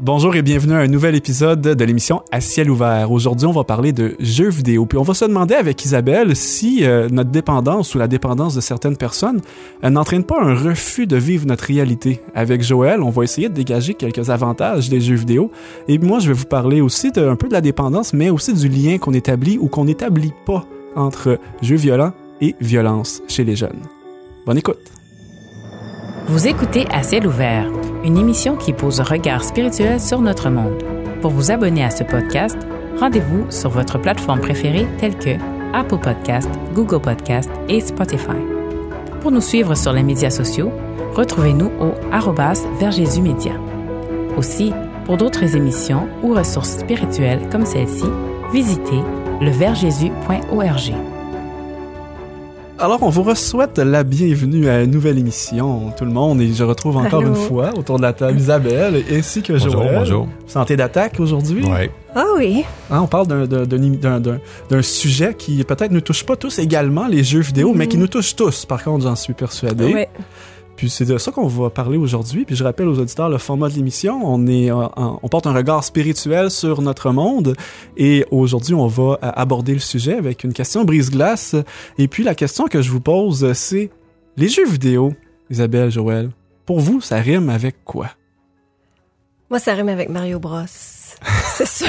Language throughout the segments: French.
Bonjour et bienvenue à un nouvel épisode de l'émission À ciel ouvert. Aujourd'hui, on va parler de jeux vidéo. Puis on va se demander avec Isabelle si euh, notre dépendance ou la dépendance de certaines personnes euh, n'entraîne pas un refus de vivre notre réalité. Avec Joël, on va essayer de dégager quelques avantages des jeux vidéo. Et moi, je vais vous parler aussi de, un peu de la dépendance, mais aussi du lien qu'on établit ou qu'on n'établit pas entre jeux violents et violence chez les jeunes. Bonne écoute. Vous écoutez À ciel ouvert, une émission qui pose un regard spirituel sur notre monde. Pour vous abonner à ce podcast, rendez-vous sur votre plateforme préférée telle que Apple Podcast, Google Podcast et Spotify. Pour nous suivre sur les médias sociaux, retrouvez-nous au arrobas Média. Aussi, pour d'autres émissions ou ressources spirituelles comme celle-ci, visitez leversjésus.org. Alors, on vous souhaite la bienvenue à une nouvelle émission, tout le monde, et je retrouve encore Allô? une fois autour de la table Isabelle ainsi que Bonjour, Joël. bonjour. Santé d'attaque aujourd'hui. Ouais. Ah oui. Hein, on parle d'un- sujet qui peut-être ne touche pas tous également, les jeux vidéo, mais qui nous touche tous, par contre, j'en suis persuadé. Mm-hmm. Ouais. Puis c'est de ça qu'on va parler aujourd'hui. Puis je rappelle aux auditeurs le format de l'émission. On est, euh, on porte un regard spirituel sur notre monde. Et aujourd'hui, on va euh, aborder le sujet avec une question brise-glace. Et puis la question que je vous pose, c'est les jeux vidéo, Isabelle, Joël, pour vous, ça rime avec quoi? Moi, ça rime avec Mario Bros. C'est sûr.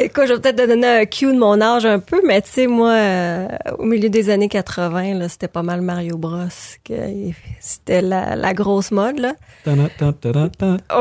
Écoute, je vais peut-être te donner un cue de mon âge un peu, mais tu sais, moi, euh, au milieu des années 80, là, c'était pas mal Mario Bros. que C'était la, la grosse mode, là.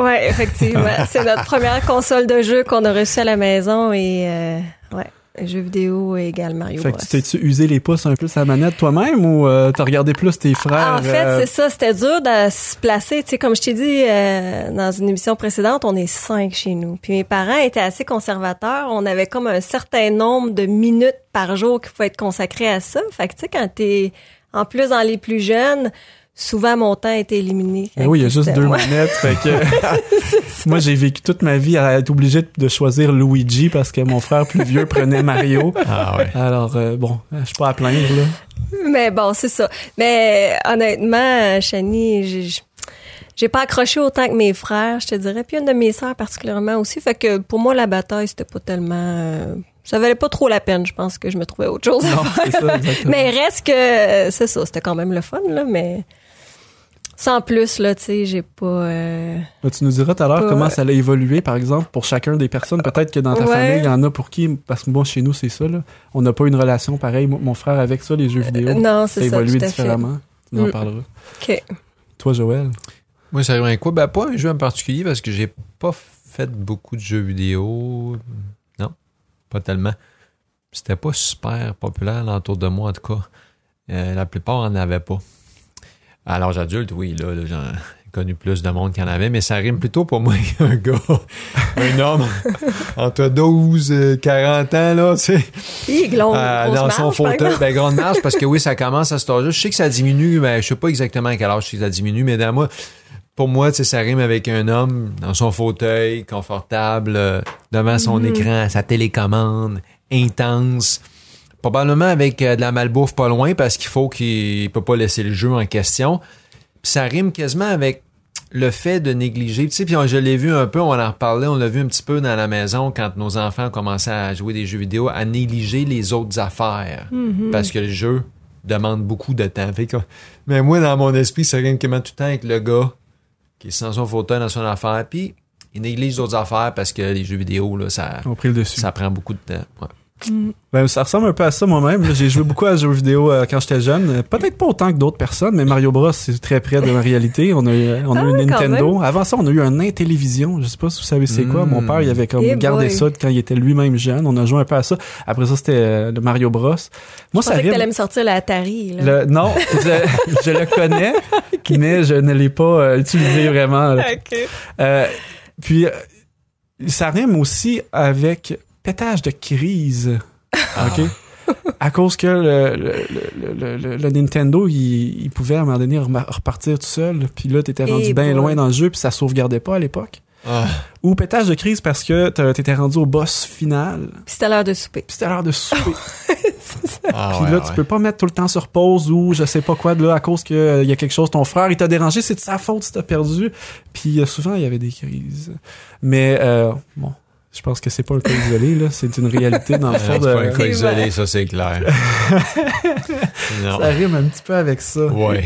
Ouais, effectivement. C'est notre première console de jeu qu'on a reçue à la maison et, euh, ouais, jeux vidéo égale Mario Fait Bros. que tu t'es-tu usé les pouces un peu la manette toi-même ou euh, t'as regardé plus tes frères? En fait, euh, c'est ça, c'était dur de se placer. Tu sais, comme je t'ai dit euh, dans une émission précédente, on est cinq chez nous. Puis mes parents étaient assez conservateurs. On avait comme un certain nombre de minutes par jour qu'il faut être consacré à ça. Fait que tu sais, quand t'es en plus dans les plus jeunes, souvent mon temps était éliminé. Ben oui, il y a juste deux ouais. manettes. Fait que moi, j'ai vécu toute ma vie à être obligé de choisir Luigi parce que mon frère plus vieux prenait Mario. Ah ouais. Alors, euh, bon, je suis pas à plaindre, là. Mais bon, c'est ça. Mais honnêtement, Chani, j'ai j'ai pas accroché autant que mes frères, je te dirais. Puis une de mes sœurs particulièrement aussi. Fait que pour moi, la bataille, c'était pas tellement... euh, ça valait pas trop la peine. Je pense que je me trouvais autre chose à Non, faire. c'est ça, exactement. Mais reste que... C'est ça, c'était quand même le fun, là, mais... Sans plus, là, tu sais, j'ai pas... euh, Là, tu nous diras tout à l'heure comment ça allait évoluer, par exemple, pour chacun des personnes. Peut-être que dans ta Ouais. famille, il y en a pour qui, parce que moi, chez nous, c'est ça, là. On n'a pas une relation pareille, mon frère, avec ça, les jeux vidéo. non, ça a c'est ça, évolué tout à différemment. Tu nous en Mm. parleras. OK. Toi, Joël? Moi, ça revient à quoi? Ben, pas un jeu en particulier parce que j'ai pas fait beaucoup de jeux vidéo. Non, pas tellement. C'était pas super populaire autour de moi, en tout cas. Euh, la plupart en avaient pas. À l'âge adulte, oui, là, là, j'ai connu plus de monde qui en avait, mais ça rime plutôt pour moi qu'un gars, un homme entre 12 et 40 ans, là, tu sais. Euh, grosse dans son fauteuil. Ben, grande marche, parce que oui, ça commence à cet âge-là. Je sais que ça diminue, mais je sais pas exactement à quel âge ça diminue, mais dans moi, pour moi, tu sais, ça rime avec un homme dans son fauteuil, confortable, euh, devant son écran, sa télécommande, intense. Probablement avec euh, de la malbouffe pas loin, parce qu'il faut qu'il il peut pas laisser le jeu en question. Puis ça rime quasiment avec le fait de négliger. Tu sais, puis on- je l'ai vu un peu, on en reparlait, on l'a vu un petit peu dans la maison quand nos enfants commençaient à jouer des jeux vidéo, à négliger les autres affaires. Parce que le jeu demande beaucoup de temps. Mais moi, dans mon esprit, ça rime quasiment tout le temps avec le gars qui est dans son fauteuil, dans son affaire, puis il néglige d'autres affaires parce que les jeux vidéo, là, ça, On a pris le dessus. ça prend beaucoup de temps. Ouais. Ben, ça ressemble un peu à ça moi-même. J'ai joué beaucoup à jeux vidéo euh, quand j'étais jeune. Euh, Peut-être pas autant que d'autres personnes, mais Mario Bros, c'est très près de ma réalité. On a eu, euh, on a Ah eu Nintendo. Avant ça, on a eu un Intellivision. Je sais pas si vous savez c'est quoi. Mm. Mon père, il avait comme Eh gardé boy. ça quand il était lui-même jeune. On a joué un peu à ça. Après ça, c'était euh, le Mario Bros. Moi, Je ça pensais que t'allais me sortir la Atari, là. le- non, je, je le connais, mais je ne l'ai pas euh, utilisé vraiment. là. OK. Euh, puis, ça rime aussi avec pétage de crise. OK? À cause que le, le, le, le- le Nintendo, il, il pouvait à un moment donné repartir tout seul. Puis là, t'étais rendu Eh bien boy. loin dans le jeu, puis ça sauvegardait pas à l'époque. Ah, Ou pétage de crise parce que t'as- t'étais rendu au boss final. Puis c'était l'heure de souper. Puis c'était l'heure de souper. Ah, Puis ouais, là, ouais. tu peux pas mettre tout le temps sur pause ou je sais pas quoi de là à cause qu'il y a quelque chose, ton frère, il t'a dérangé, c'est de sa faute si t'as perdu. Puis euh, souvent, il y avait des crises. Mais euh, bon, je pense que c'est pas un cas isolé, là. C'est une réalité dans le Euh, fond c'est pas un de... cas isolé, ça c'est clair. non. Ça rime un petit peu avec ça. Ouais.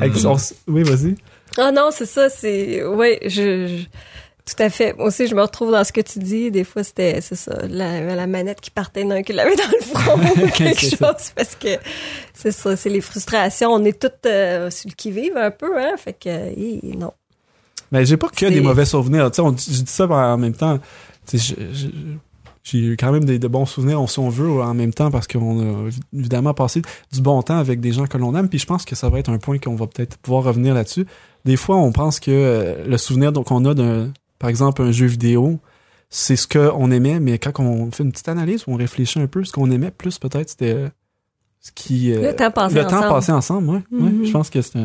Avec- on s- Oui, vas-y. Ah non, c'est ça, c'est oui, je, je- tout à fait. Moi aussi, je me retrouve dans ce que tu dis. Des fois, c'était c'est ça, la, la manette qui partait d'un qui l'avait dans le front ou quelque chose ça. parce que c'est ça, c'est les frustrations. On est toutes euh, sur le qui vive un peu, hein. Fait que non. Mais j'ai pas que des mauvais souvenirs. Tu sais, on dit- je dis ça en même temps. J'ai eu quand même des, de bons souvenirs, si on veut, en même temps, parce qu'on a évidemment passé du bon temps avec des gens que l'on aime. Puis je pense que ça va être un point qu'on va peut-être pouvoir revenir là-dessus. Des fois, on pense que euh, le souvenir donc, qu'on a d'un, par exemple, un jeu vidéo, c'est ce qu'on aimait, mais quand on fait une petite analyse, on réfléchit un peu, ce qu'on aimait plus peut-être, c'était euh, ce qui... euh, Le temps passé le ensemble. temps passé ensemble, oui. Mhm. je pense que c'est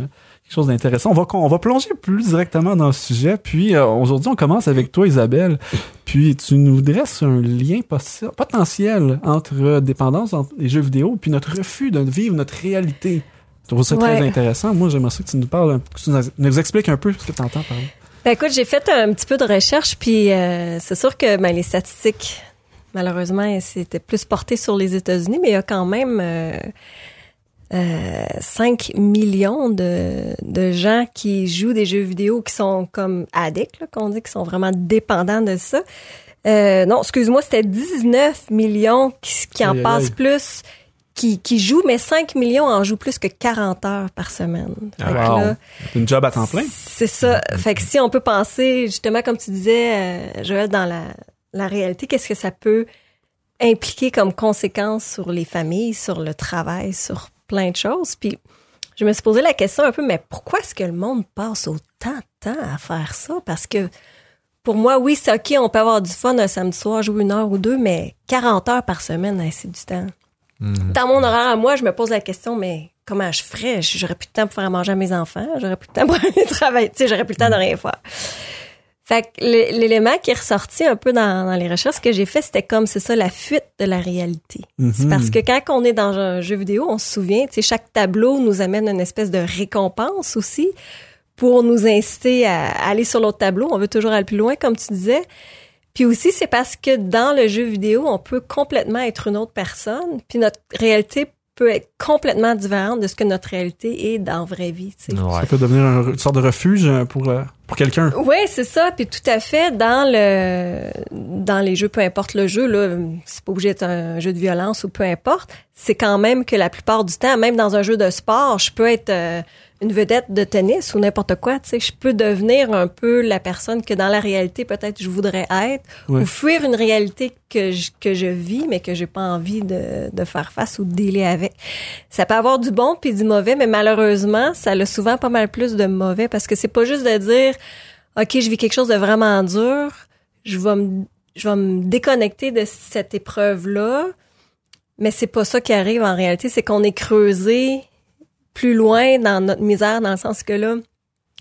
quelque chose d'intéressant. On va, on va plonger plus directement dans le sujet. Puis euh, aujourd'hui, on commence avec toi, Isabelle. Puis tu nous dresses un lien potentiel entre dépendance entre les jeux vidéo puis notre refus de vivre notre réalité. Je trouve ça très intéressant. Moi, j'aimerais ça que tu nous parles, que tu nous, expliques un peu ce que tu entends parler. Ben écoute, j'ai fait un petit peu de recherche, puis euh, c'est sûr que ben, les statistiques, malheureusement, c'était plus porté sur les États-Unis, mais il y a quand même euh, euh, 5 millions de, de gens qui jouent des jeux vidéo qui sont comme addicts, là, qu'on dit, qui sont vraiment dépendants de ça. Euh, non, excuse-moi, c'était 19 millions qui, qui en passent plus, qui, qui jouent, mais 5 millions en jouent plus que 40 heures par semaine. Que Wow. là, Une job à temps plein. c'est ça. Fait que si on peut penser, justement, comme tu disais, euh, Joël, dans la, la réalité, qu'est-ce que ça peut impliquer comme conséquence sur les familles, sur le travail, sur plein de choses. Puis je me suis posé la question un peu, mais pourquoi est-ce que le monde passe autant de temps à faire ça? Parce que pour moi, oui, c'est OK, on peut avoir du fun un samedi soir, jouer une heure ou deux, mais 40 heures par semaine, hein, c'est du temps. Mhm. Dans mon horaire à moi, je me pose la question, mais comment je ferais? J'aurais plus de temps pour faire à manger à mes enfants, j'aurais plus de temps pour aller travailler, tu sais, j'aurais plus le temps de rien faire. Fait que l'é- l'élément qui est ressorti un peu dans, dans les recherches que j'ai fait, c'était comme, c'est ça, la fuite de la réalité. C'est Mhm. parce que quand on est dans un jeu vidéo, on se souvient, tu sais, chaque tableau nous amène une espèce de récompense aussi pour nous inciter à aller sur l'autre tableau. On veut toujours aller plus loin, comme tu disais. Puis aussi, c'est parce que dans le jeu vidéo, on peut complètement être une autre personne, puis notre réalité peut être complètement différente de ce que notre réalité est dans la vraie vie. tu sais. Ouais. Ça peut devenir un- une sorte de refuge euh, pour, euh, Oui, c'est ça. Puis tout à fait, dans le dans les jeux, peu importe le jeu, là, c'est pas obligé d'être un jeu de violence ou peu importe, c'est quand même que la plupart du temps, même dans un jeu de sport, je peux être euh, une vedette de tennis ou n'importe quoi, tu sais, je peux devenir un peu la personne que dans la réalité peut-être je voudrais être Ouais. ou fuir une réalité que je, que je vis mais que j'ai pas envie de, de faire face ou de avec. Ça peut avoir du bon puis du mauvais, mais malheureusement, ça a souvent pas mal plus de mauvais parce que c'est pas juste de dire OK, je vis quelque chose de vraiment dur, je vais me je vais me déconnecter de cette épreuve-là. Mais c'est pas ça qui arrive en réalité, c'est qu'on est creusé plus loin dans notre misère, dans le sens que là,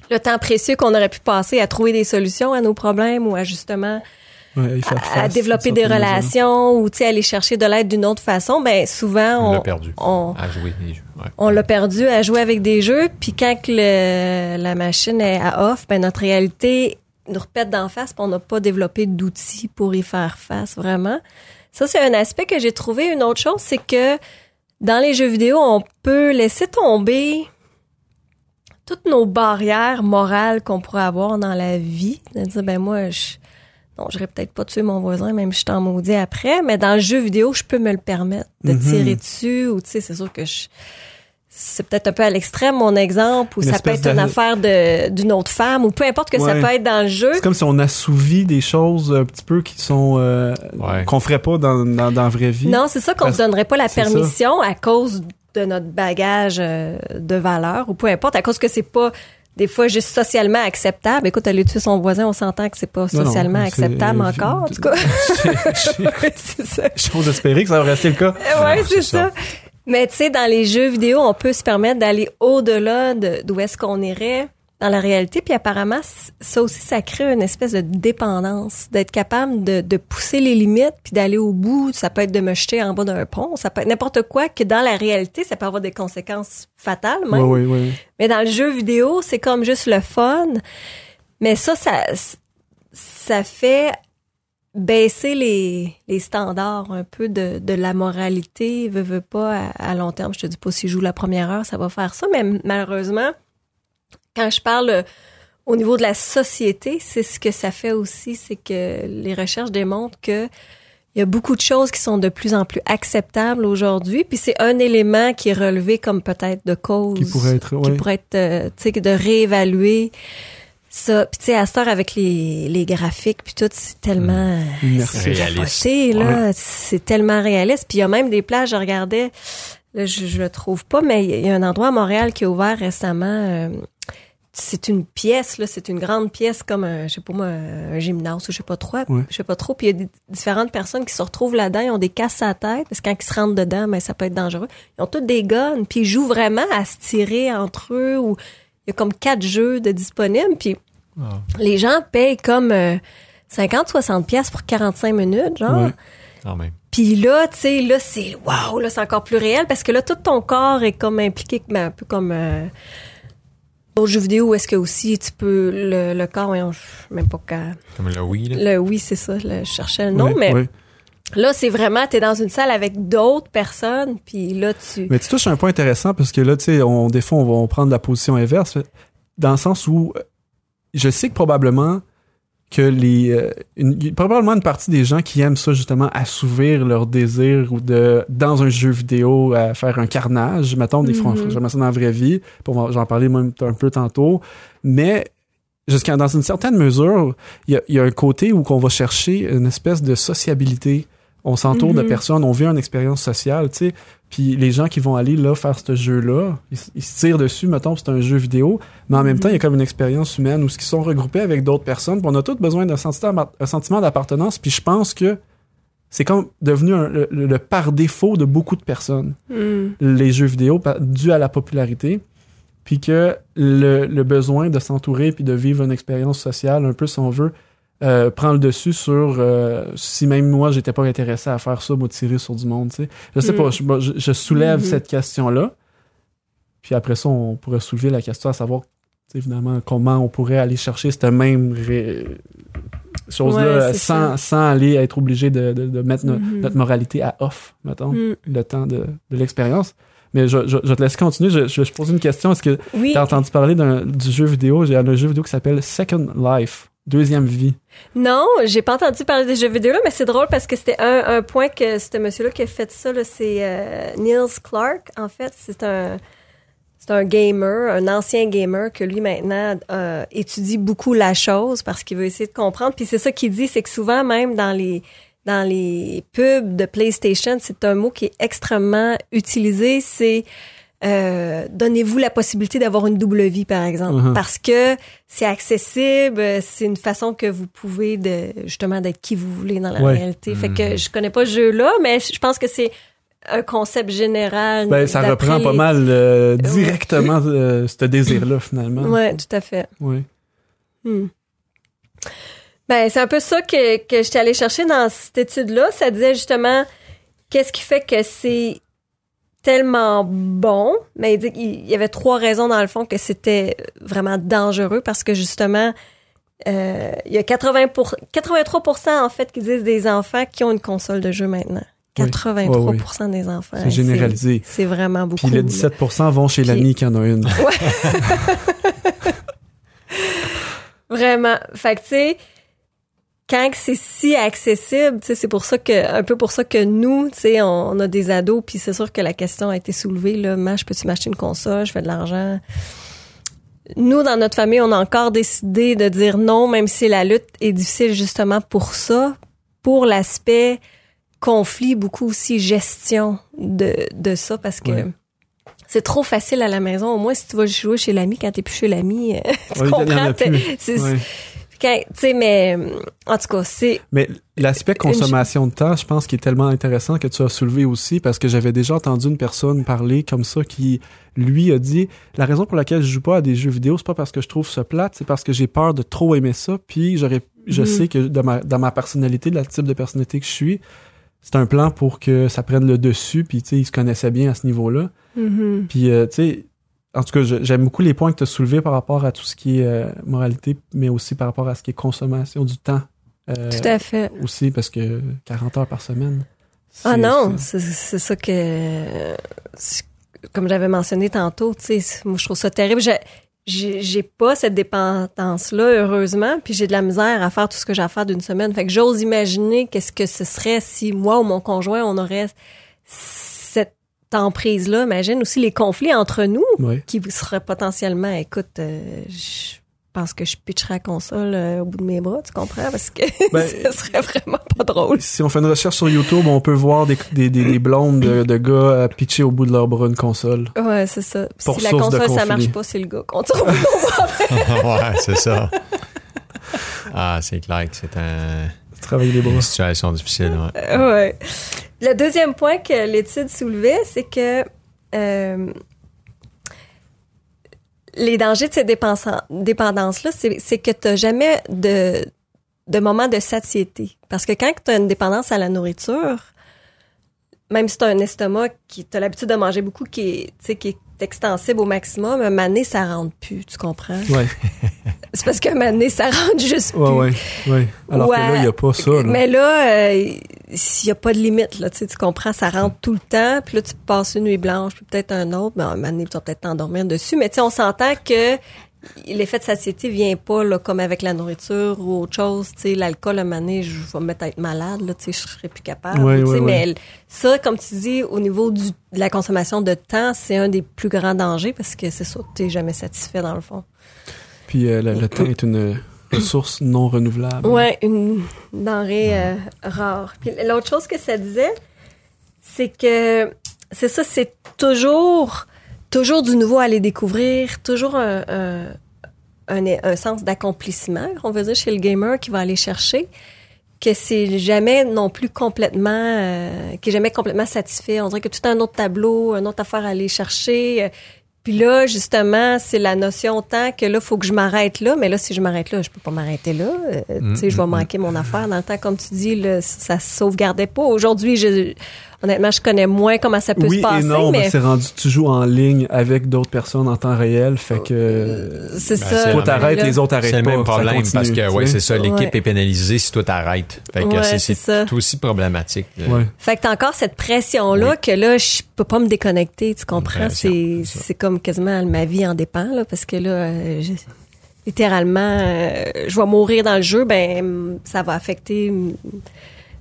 le temps précieux qu'on aurait pu passer à trouver des solutions à nos problèmes ou à justement Ouais, à, développer des relations ou tu sais aller chercher de l'aide d'une autre façon, ben souvent On on l'a perdu. on, À jouer des jeux. Ouais. on l'a perdu à jouer avec des jeux, puis quand que le, la machine est à off, ben notre réalité nous repète d'en face, puis on n'a pas développé d'outils pour y faire face vraiment. Ça c'est un aspect que j'ai trouvé. Une autre chose, c'est que dans les jeux vidéo, on peut laisser tomber toutes nos barrières morales qu'on pourrait avoir dans la vie. De dire, ben moi, je, non, j'aurais peut-être pas tué mon voisin, même si je t'en maudis après, mais dans le jeu vidéo, je peux me le permettre de Mhm. tirer dessus, ou tu sais, c'est sûr que je, c'est peut-être un peu à l'extrême mon exemple, ou Une ça peut être une affaire de, d'une autre femme, ou peu importe que ça peut être dans le jeu. C'est comme si on assouvit des choses un petit peu qui sont euh, Ouais. qu'on ferait pas dans, dans, dans la vraie vie. Non, c'est ça qu'on Parce- se donnerait pas la ça. permission à cause de notre bagage euh, de valeur ou peu importe, à cause que c'est pas des fois juste socialement acceptable. Écoute, aller tuer son voisin, on s'entend que c'est pas Non, non, socialement acceptable encore, en tout cas. J'ai- c'est ça. J'ose espérer que ça va rester le cas. Ouais, Non, c'est c'est ça. ça. Mais tu sais, dans les jeux vidéo, on peut se permettre d'aller au-delà de- d'où est-ce qu'on irait dans la réalité. Puis apparemment, ça aussi, ça crée une espèce de dépendance, d'être capable de, de, pousser les limites puis d'aller au bout. Ça peut être de me jeter en bas d'un pont, ça peut être n'importe quoi que dans la réalité, ça peut avoir des conséquences fatales même. Oui, oui, oui. Mais dans le jeu vidéo, c'est comme juste le fun. Mais ça, ça, ça fait baisser les, les standards un peu de, de la moralité, veut, veut pas à, long terme. Je te dis pas si je joue la première heure, ça va faire ça, mais malheureusement, quand je parle euh, au niveau de la société, c'est ce que ça fait aussi, c'est que les recherches démontrent que il y a beaucoup de choses qui sont de plus en plus acceptables aujourd'hui, puis c'est un élément qui est relevé comme peut-être de cause qui pourrait être, qui pourrait être, euh, tu sais, de réévaluer ça. Puis tu sais, à cette heure avec les, les graphiques puis tout, c'est tellement mmh. réaliste. là, c'est tellement réaliste. Puis il y a même des plages, je regardais, là, je, je le trouve pas, mais il y a un endroit à Montréal qui est ouvert récemment. Euh, c'est une pièce là, c'est une grande pièce comme un, je sais pas moi, un gymnase ou je sais pas trop, je sais pas trop. Puis il y a différentes personnes qui se retrouvent là-dedans, ils ont des casses à tête parce que quand ils se rentrent dedans, mais ben, ça peut être dangereux. Ils ont tous des guns, puis ils jouent vraiment à se tirer entre eux ou il y a comme quatre jeux de disponibles, puis ah. les gens payent comme 50-60 euh, pièces pour 45 minutes, genre. Puis là, tu sais, là, c'est waouh, là, c'est encore plus réel parce que là, tout ton corps est comme impliqué, mais un peu comme euh, d'autres jeux vidéo où est-ce que aussi tu peux le, le corps, même pas qu'à. Comme le oui, là. Le oui, c'est ça. je cherchais le nom, mais. Là, c'est vraiment, t'es dans une salle avec d'autres personnes, puis là, tu... Mais tu touches un point intéressant, parce que là, tu sais, on, des fois, on va prendre la position inverse, dans le sens où je sais que probablement que les euh, une, probablement une partie des gens qui aiment ça justement assouvir leur désir ou de dans un jeu vidéo à faire un carnage mettons des mm j'aime ça dans la vraie vie j'en parlais même un peu tantôt mais jusqu'à dans une certaine mesure il y a, y a, un côté où qu'on va chercher une espèce de sociabilité on s'entoure de mhm. personnes, on vit une expérience sociale, tu sais. Puis les gens qui vont aller là faire ce jeu-là, ils, se tirent dessus, mettons, c'est un jeu vidéo, mais en même mhm. temps, il y a comme une expérience humaine où ils sont regroupés avec d'autres personnes. Puis on a tous besoin d'un sentiment, d'appartenance. Puis je pense que c'est comme devenu le, par défaut de beaucoup de personnes, mm. les jeux vidéo, dû à la popularité. Puis que le, le besoin de s'entourer puis de vivre une expérience sociale, un peu si on veut, euh, prend le dessus sur euh, si même moi j'étais pas intéressé à faire ça, moi tirer sur du monde, tu sais. Je sais pas, mm. je, soulève mm-hmm. cette question-là. Puis après ça, on pourrait soulever la question à savoir évidemment comment on pourrait aller chercher cette même chose-là sans, sans, aller être obligé de, de, mettre mm-hmm. notre moralité à off, mettons, mm. le temps de, de l'expérience. Mais je, je, te laisse continuer. Je, je, pose une question. Est-ce que tu as entendu parler du jeu vidéo? J'ai un jeu vidéo qui s'appelle Second Life? Deuxième vie. Non, j'ai pas entendu parler des jeux vidéo là, mais c'est drôle parce que c'était un, un, point que ce monsieur-là qui a fait ça, c'est euh, Niels Clark. En fait, c'est un c'est un gamer, un ancien gamer que lui maintenant euh, étudie beaucoup la chose parce qu'il veut essayer de comprendre. Puis c'est ça qu'il dit, c'est que souvent même dans les dans les pubs de PlayStation, c'est un mot qui est extrêmement utilisé. C'est euh, donnez-vous la possibilité d'avoir une double vie, par exemple, uh-huh. parce que c'est accessible, c'est une façon que vous pouvez de justement d'être qui vous voulez dans la réalité. Fait que mm-hmm. je connais pas ce jeu-là, mais je pense que c'est un concept général. Ben, ça reprend pas mal euh, directement euh, ce désir-là, finalement. Oui, tout à fait. Oui. Hmm. Ben, c'est un peu ça que, que j'étais allée chercher dans cette étude-là. Ça disait justement qu'est-ce qui fait que c'est tellement bon, mais il dit qu'il y avait trois raisons dans le fond que c'était vraiment dangereux parce que justement, euh, il y a 80 pour, 83% en fait qui disent des enfants qui ont une console de jeu maintenant. 83% des enfants. C'est généralisé. C'est vraiment beaucoup. Puis les 17 vont chez l'ami qui en a une. Ouais. vraiment. Fait que tu sais, quand c'est si accessible, c'est pour ça que un peu pour ça que nous, sais, on, a des ados, puis c'est sûr que la question a été soulevée là, je peux-tu m'acheter une console, je fais de l'argent. Nous, dans notre famille, on a encore décidé de dire non, même si la lutte est difficile justement pour ça, pour l'aspect conflit, beaucoup aussi gestion de, de ça, parce que c'est trop facile à la maison. Au moins, si tu vas jouer chez l'ami, quand t'es plus chez l'ami, tu comprends. Quand- mais en tout cas, c'est Mais l'aspect consommation de temps, je pense qu'il est tellement intéressant que tu as soulevé aussi parce que j'avais déjà entendu une personne parler comme ça qui, lui, a dit la raison pour laquelle je joue pas à des jeux vidéo, c'est pas parce que je trouve ça plate, c'est parce que j'ai peur de trop aimer ça. Puis j'aurais, je Mhm. sais que dans ma, dans ma personnalité, le type de personnalité que je suis, c'est un plan pour que ça prenne le dessus. Puis tu sais, il se connaissait bien à ce niveau-là. Mhm. Puis, euh, tu sais, en tout cas, j'aime beaucoup les points que tu as soulevés par rapport à tout ce qui est euh, moralité, mais aussi par rapport à ce qui est consommation du temps. Euh, tout à fait. Aussi, parce que 40 heures par semaine. Ah non, c'est- ça que, comme j'avais mentionné tantôt, tu sais, moi je trouve ça terrible. J'ai- pas cette dépendance-là, heureusement, puis j'ai de la misère à faire tout ce que j'ai à faire d'une semaine. Fait que j'ose imaginer qu'est-ce que ce serait si moi ou mon conjoint, on aurait emprise-là. Imagine aussi les conflits entre nous Ouais. qui seraient potentiellement, écoute, euh, je pense que je pitcherais la console euh, au bout de mes bras, tu comprends? Parce que Ben, ce serait vraiment pas drôle. Si on fait une recherche sur YouTube, on peut voir des, des, des, des blondes de, de gars euh, pitcher au bout de leur bras une console. Ouais, c'est ça. Pour si la console, ça marche pas, c'est le gars qu'on trouve. ouais, c'est ça. Ah, c'est clair que c'est un- Travailler les bras. une situation difficile. Ouais. Ouais. Le deuxième point que l'étude soulevait, c'est que euh, les dangers de ces dépendances-là, c'est c'est que tu n'as jamais de, de moment de satiété. Parce que quand tu as une dépendance à la nourriture, même si tu as un estomac qui tu as l'habitude de manger beaucoup, qui est, tu sais, qui est extensible au maximum, un donné, ça rentre plus, tu comprends? Ouais, C'est parce qu'un moment donné, ça rentre juste plus. ouais, ouais, ouais. Alors que là, il n'y a pas ça. Là. Mais là, euh, s'il n'y a pas de limite, là, tu comprends, ça rentre tout le temps, puis là, tu passes une nuit blanche, puis peut-être un autre, mais un moment donné, tu vas peut-être t'endormir dessus. Mais tu sais, on s'entend que l'effet de satiété vient pas là, comme avec la nourriture ou autre chose. Tu sais, l'alcool, un moment donné, je vais me mettre à être malade, là, tu sais, je serais plus capable. Ouais, ouais, mais ça, comme tu dis, au niveau du, de la consommation de temps, c'est un des plus grands dangers parce que c'est ça, tu n'es jamais satisfait dans le fond. Puis euh, le, le temps est une ressource non renouvelable. Ouais, une denrée euh, rare. Puis l'autre chose que ça disait, c'est que c'est ça, c'est toujours, toujours du nouveau à aller découvrir, toujours un, un, un, un sens d'accomplissement, on va dire, chez le gamer qui va aller chercher, que c'est jamais non plus complètement, euh, qui est jamais complètement satisfait. On dirait que tout un autre tableau, une autre affaire à aller chercher. euh, Puis là, justement, c'est la notion tant que là, faut que je m'arrête là. Mais là, si je m'arrête là, je peux pas m'arrêter là. Euh, Mm, tu sais, je vais mm, manquer mon affaire. Dans le temps, comme tu dis, là, ça se sauvegardait pas. Aujourd'hui, je, honnêtement, je connais moins comment ça peut oui se passer. et non, mais mais c'est rendu tu joues en ligne avec d'autres personnes en temps réel, fait que c'est Ben, ça. c'est toi t'arrêtes, les autres arrêtent C'est pas. le même problème continue, parce que, ouais, c'est ça, l'équipe Ouais. est pénalisée si toi t'arrêtes. Fait que Ouais, c'est- c'est c'est aussi problématique. Ouais. Fait que t'as encore cette pression-là Oui. que là, je peux pas me déconnecter, tu comprends? pression, C'est, c'est c'est comme quasiment ma vie en dépend, là, parce que là, euh, je- littéralement, euh, je vais mourir dans le jeu, ben, ça va affecter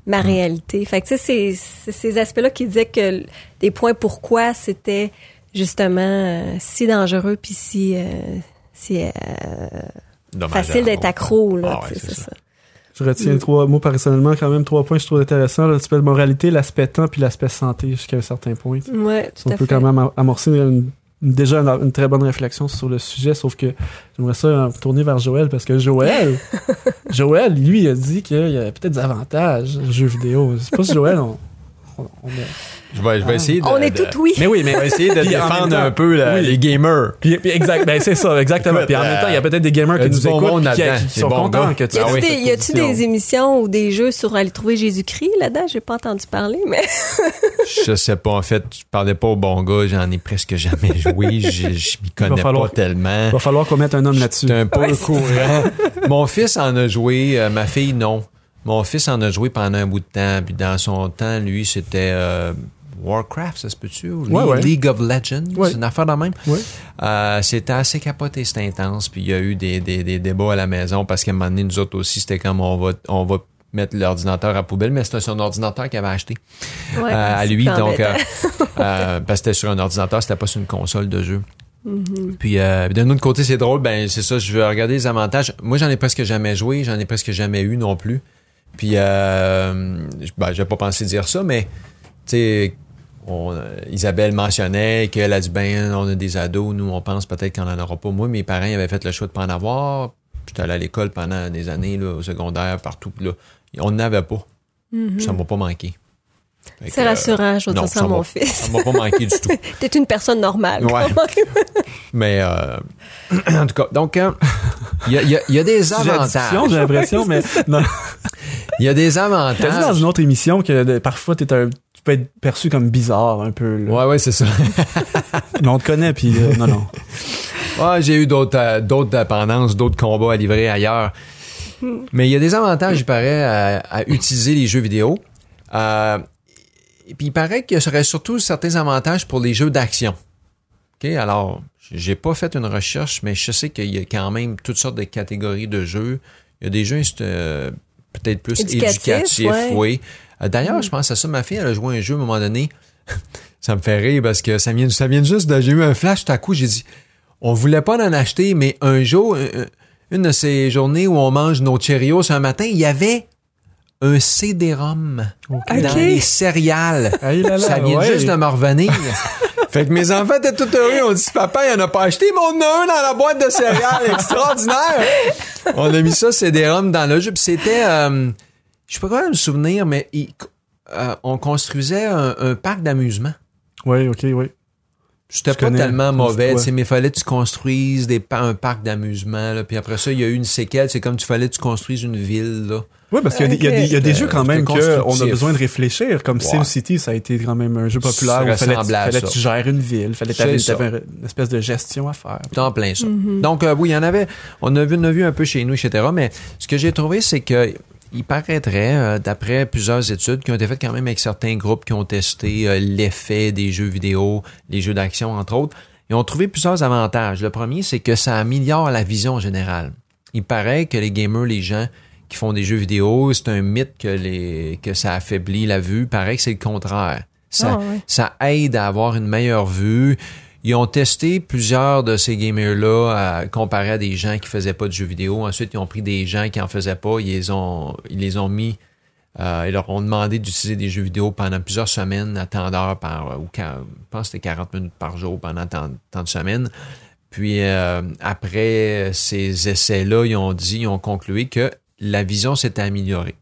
ma réalité. Fait que, tu sais, c'est, c'est ces aspects-là qui disaient que des points pourquoi c'était justement euh, si dangereux puis si, euh, si euh, facile d'être accro, là, Ah ouais, tu sais, c'est c'est ça. ça. Je retiens trois mots personnellement, quand même trois points que je trouve intéressants. L'aspect de moralité, l'aspect temps, puis l'aspect santé jusqu'à un certain point. Ouais, tout On à peut fait. quand même am- amorcer une- déjà une, une très bonne réflexion sur le sujet, sauf que j'aimerais ça euh, tourner vers Joël parce que Joël, Joël, lui, il a dit qu'il y avait peut-être des avantages aux jeux vidéo. C'est pas si Joël, on, on- on Je vais, je vais essayer de. On est de- tout oui. Mais oui, mais Je vais essayer de défendre temps- un peu la- oui. les gamers. Puis, puis exact, ben c'est ça, exactement. Écoute, Puis en même temps, il y a peut-être des gamers a qui nous bon écoutent, qui, là-dedans, qui des sont bons contents gars. que tu Y Ah a-tu oui, des, cette y a-tu position. des émissions ou des jeux sur aller trouver Jésus-Christ là-dedans? J'ai pas entendu parler, mais. Je sais pas. En fait, je parlais pas au bon gars. J'en ai presque jamais joué. Je, je m'y connais falloir- pas tellement. Il va falloir qu'on mette un homme là-dessus. Un peu Ouais, courant. Mon fils en a joué, euh, ma fille non. Mon fils en a joué pendant un bout de temps, puis dans son temps, lui, c'était euh, Warcraft, ça se peut-tu? Ou Ouais, Le- ouais. League of Legends, Ouais. c'est une affaire de même. Ouais. Euh, c'était assez capoté, c'était intense, puis il y a eu des, des, des débats à la maison, parce qu'à un moment donné, nous autres aussi, c'était comme on va, on va mettre l'ordinateur à poubelle, mais c'était son ordinateur qu'il avait acheté Ouais, euh, à lui. Donc, euh, euh, parce que c'était sur un ordinateur, c'était pas sur une console de jeu. Mhm. Puis euh, d'un autre côté, c'est drôle, ben c'est ça, je veux regarder les avantages. Moi, j'en ai presque jamais joué, j'en ai presque jamais eu non plus. Puis euh, ben, j'ai pas pensé dire ça, mais tu sais, Isabelle mentionnait qu'elle a dit ben on a des ados, nous on pense peut-être qu'on en aura pas. Moi, mes parents avaient fait le choix de pas en avoir. J'étais allé à l'école pendant des années, là, au secondaire, partout. Là, on n'avait pas. Ça m'a pas manqué. C'est euh, rassurant, je veux dire ça à mon fils. Ça m'a pas manqué du tout. T'es une personne normale. Ouais. Mais euh, en tout cas, donc euh, il y, a, y a- y a des avantages. j'ai l'impression, mais non. Il y a des T'as dit dans avantages. une autre émission que de- parfois t'es un- tu peux être perçu comme bizarre un peu. Là. Ouais, ouais, c'est ça. Mais on te connaît, puis euh, non, non. Ouais, j'ai eu d'autres euh, d'autres dépendances, d'autres combats à livrer ailleurs. Mais il y a des avantages, il paraît, à, à utiliser les jeux vidéo. Euh, et puis il paraît qu'il y aurait surtout certains avantages pour les jeux d'action. OK, alors, j'ai pas fait une recherche, mais je sais qu'il y a quand même toutes sortes de catégories de jeux. Il y a des jeux euh, peut-être plus Éducatifs, ouais. oui. Euh, D'ailleurs, je pense à ça, ma fille, elle a joué à un jeu à un moment donné. ça me fait rire parce que ça vient, ça vient juste de. J'ai eu un flash tout à coup, j'ai dit on voulait pas en acheter, mais un jour, un- un- une de ces journées où on mange nos Cheerios un matin, il y avait un CD-ROM dans Ok. les céréales. Hey là là, ça vient ouais. juste de me revenir. fait que mes enfants étaient tout heureux. On dit, papa, il en a pas acheté, mais on en a un dans la boîte de céréales. Extraordinaire. on a mis ça, CD-ROM dans le jeu. Puis c'était, euh, je sais pas comment me souvenir, mais il- euh, on construisait un, un parc d'amusement. Oui, ok, oui. C'était pas connais. tellement mauvais, tu sais, mais fallait que tu construises des, un parc d'amusement. là. Puis après ça, il y a eu une séquelle. C'est comme tu fallait que tu construises une ville. Là. Oui, parce qu'il y a des- il y, a des- il y a des Ok. jeux quand même qu'on a besoin de réfléchir, comme Ouais. SimCity, ça a été quand même un jeu populaire où fallait, que tu gères une ville, fallait que ça. t'avais une espèce de gestion à faire. En plein ça. Donc, euh, oui, il y en avait. On a vu, on a vu un peu chez nous, etc. Mais ce que j'ai trouvé, c'est que il paraîtrait, euh, d'après plusieurs études qui ont été faites quand même avec certains groupes qui ont testé euh, l'effet des jeux vidéo, les jeux d'action, entre autres, ils ont trouvé plusieurs avantages. Le premier, c'est que ça améliore la vision générale. Il paraît que les gamers, les gens qui font des jeux vidéo, c'est un mythe que, les, que ça affaiblit la vue. Il paraît que c'est le contraire. Ça, Ah, ça aide à avoir une meilleure vue. Ils ont testé plusieurs de ces gamers-là à comparer à des gens qui faisaient pas de jeux vidéo. Ensuite, ils ont pris des gens qui en faisaient pas, ils les ont, ils les ont mis, euh, ils leur ont demandé d'utiliser des jeux vidéo pendant plusieurs semaines à tant d'heures par, ou quar- je pense que c'était 40 minutes par jour pendant tant, tant de semaines. Puis euh, après ces essais-là, ils ont dit, ils ont conclu que la vision s'était améliorée.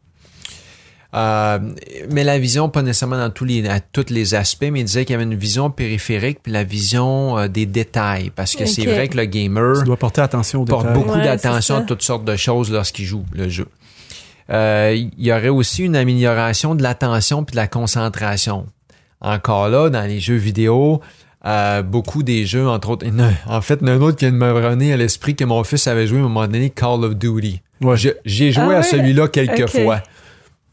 Euh, mais la vision, pas nécessairement dans tous les, à tous les aspects, mais il disait qu'il y avait une vision périphérique puis la vision euh, des détails. Parce que c'est vrai que le gamer Tu dois porter attention aux porte détails. beaucoup Ouais, d'attention à toutes sortes de choses lorsqu'il joue le jeu. Euh, Il y aurait aussi une amélioration de l'attention puis de la concentration. Encore là, dans les jeux vidéo, euh, beaucoup des jeux, entre autres, en fait, il y en a un autre qui vient de me revenir à l'esprit que mon fils avait joué à un moment donné, Call of Duty. Ouais. J'ai joué Ah à celui-là quelques fois.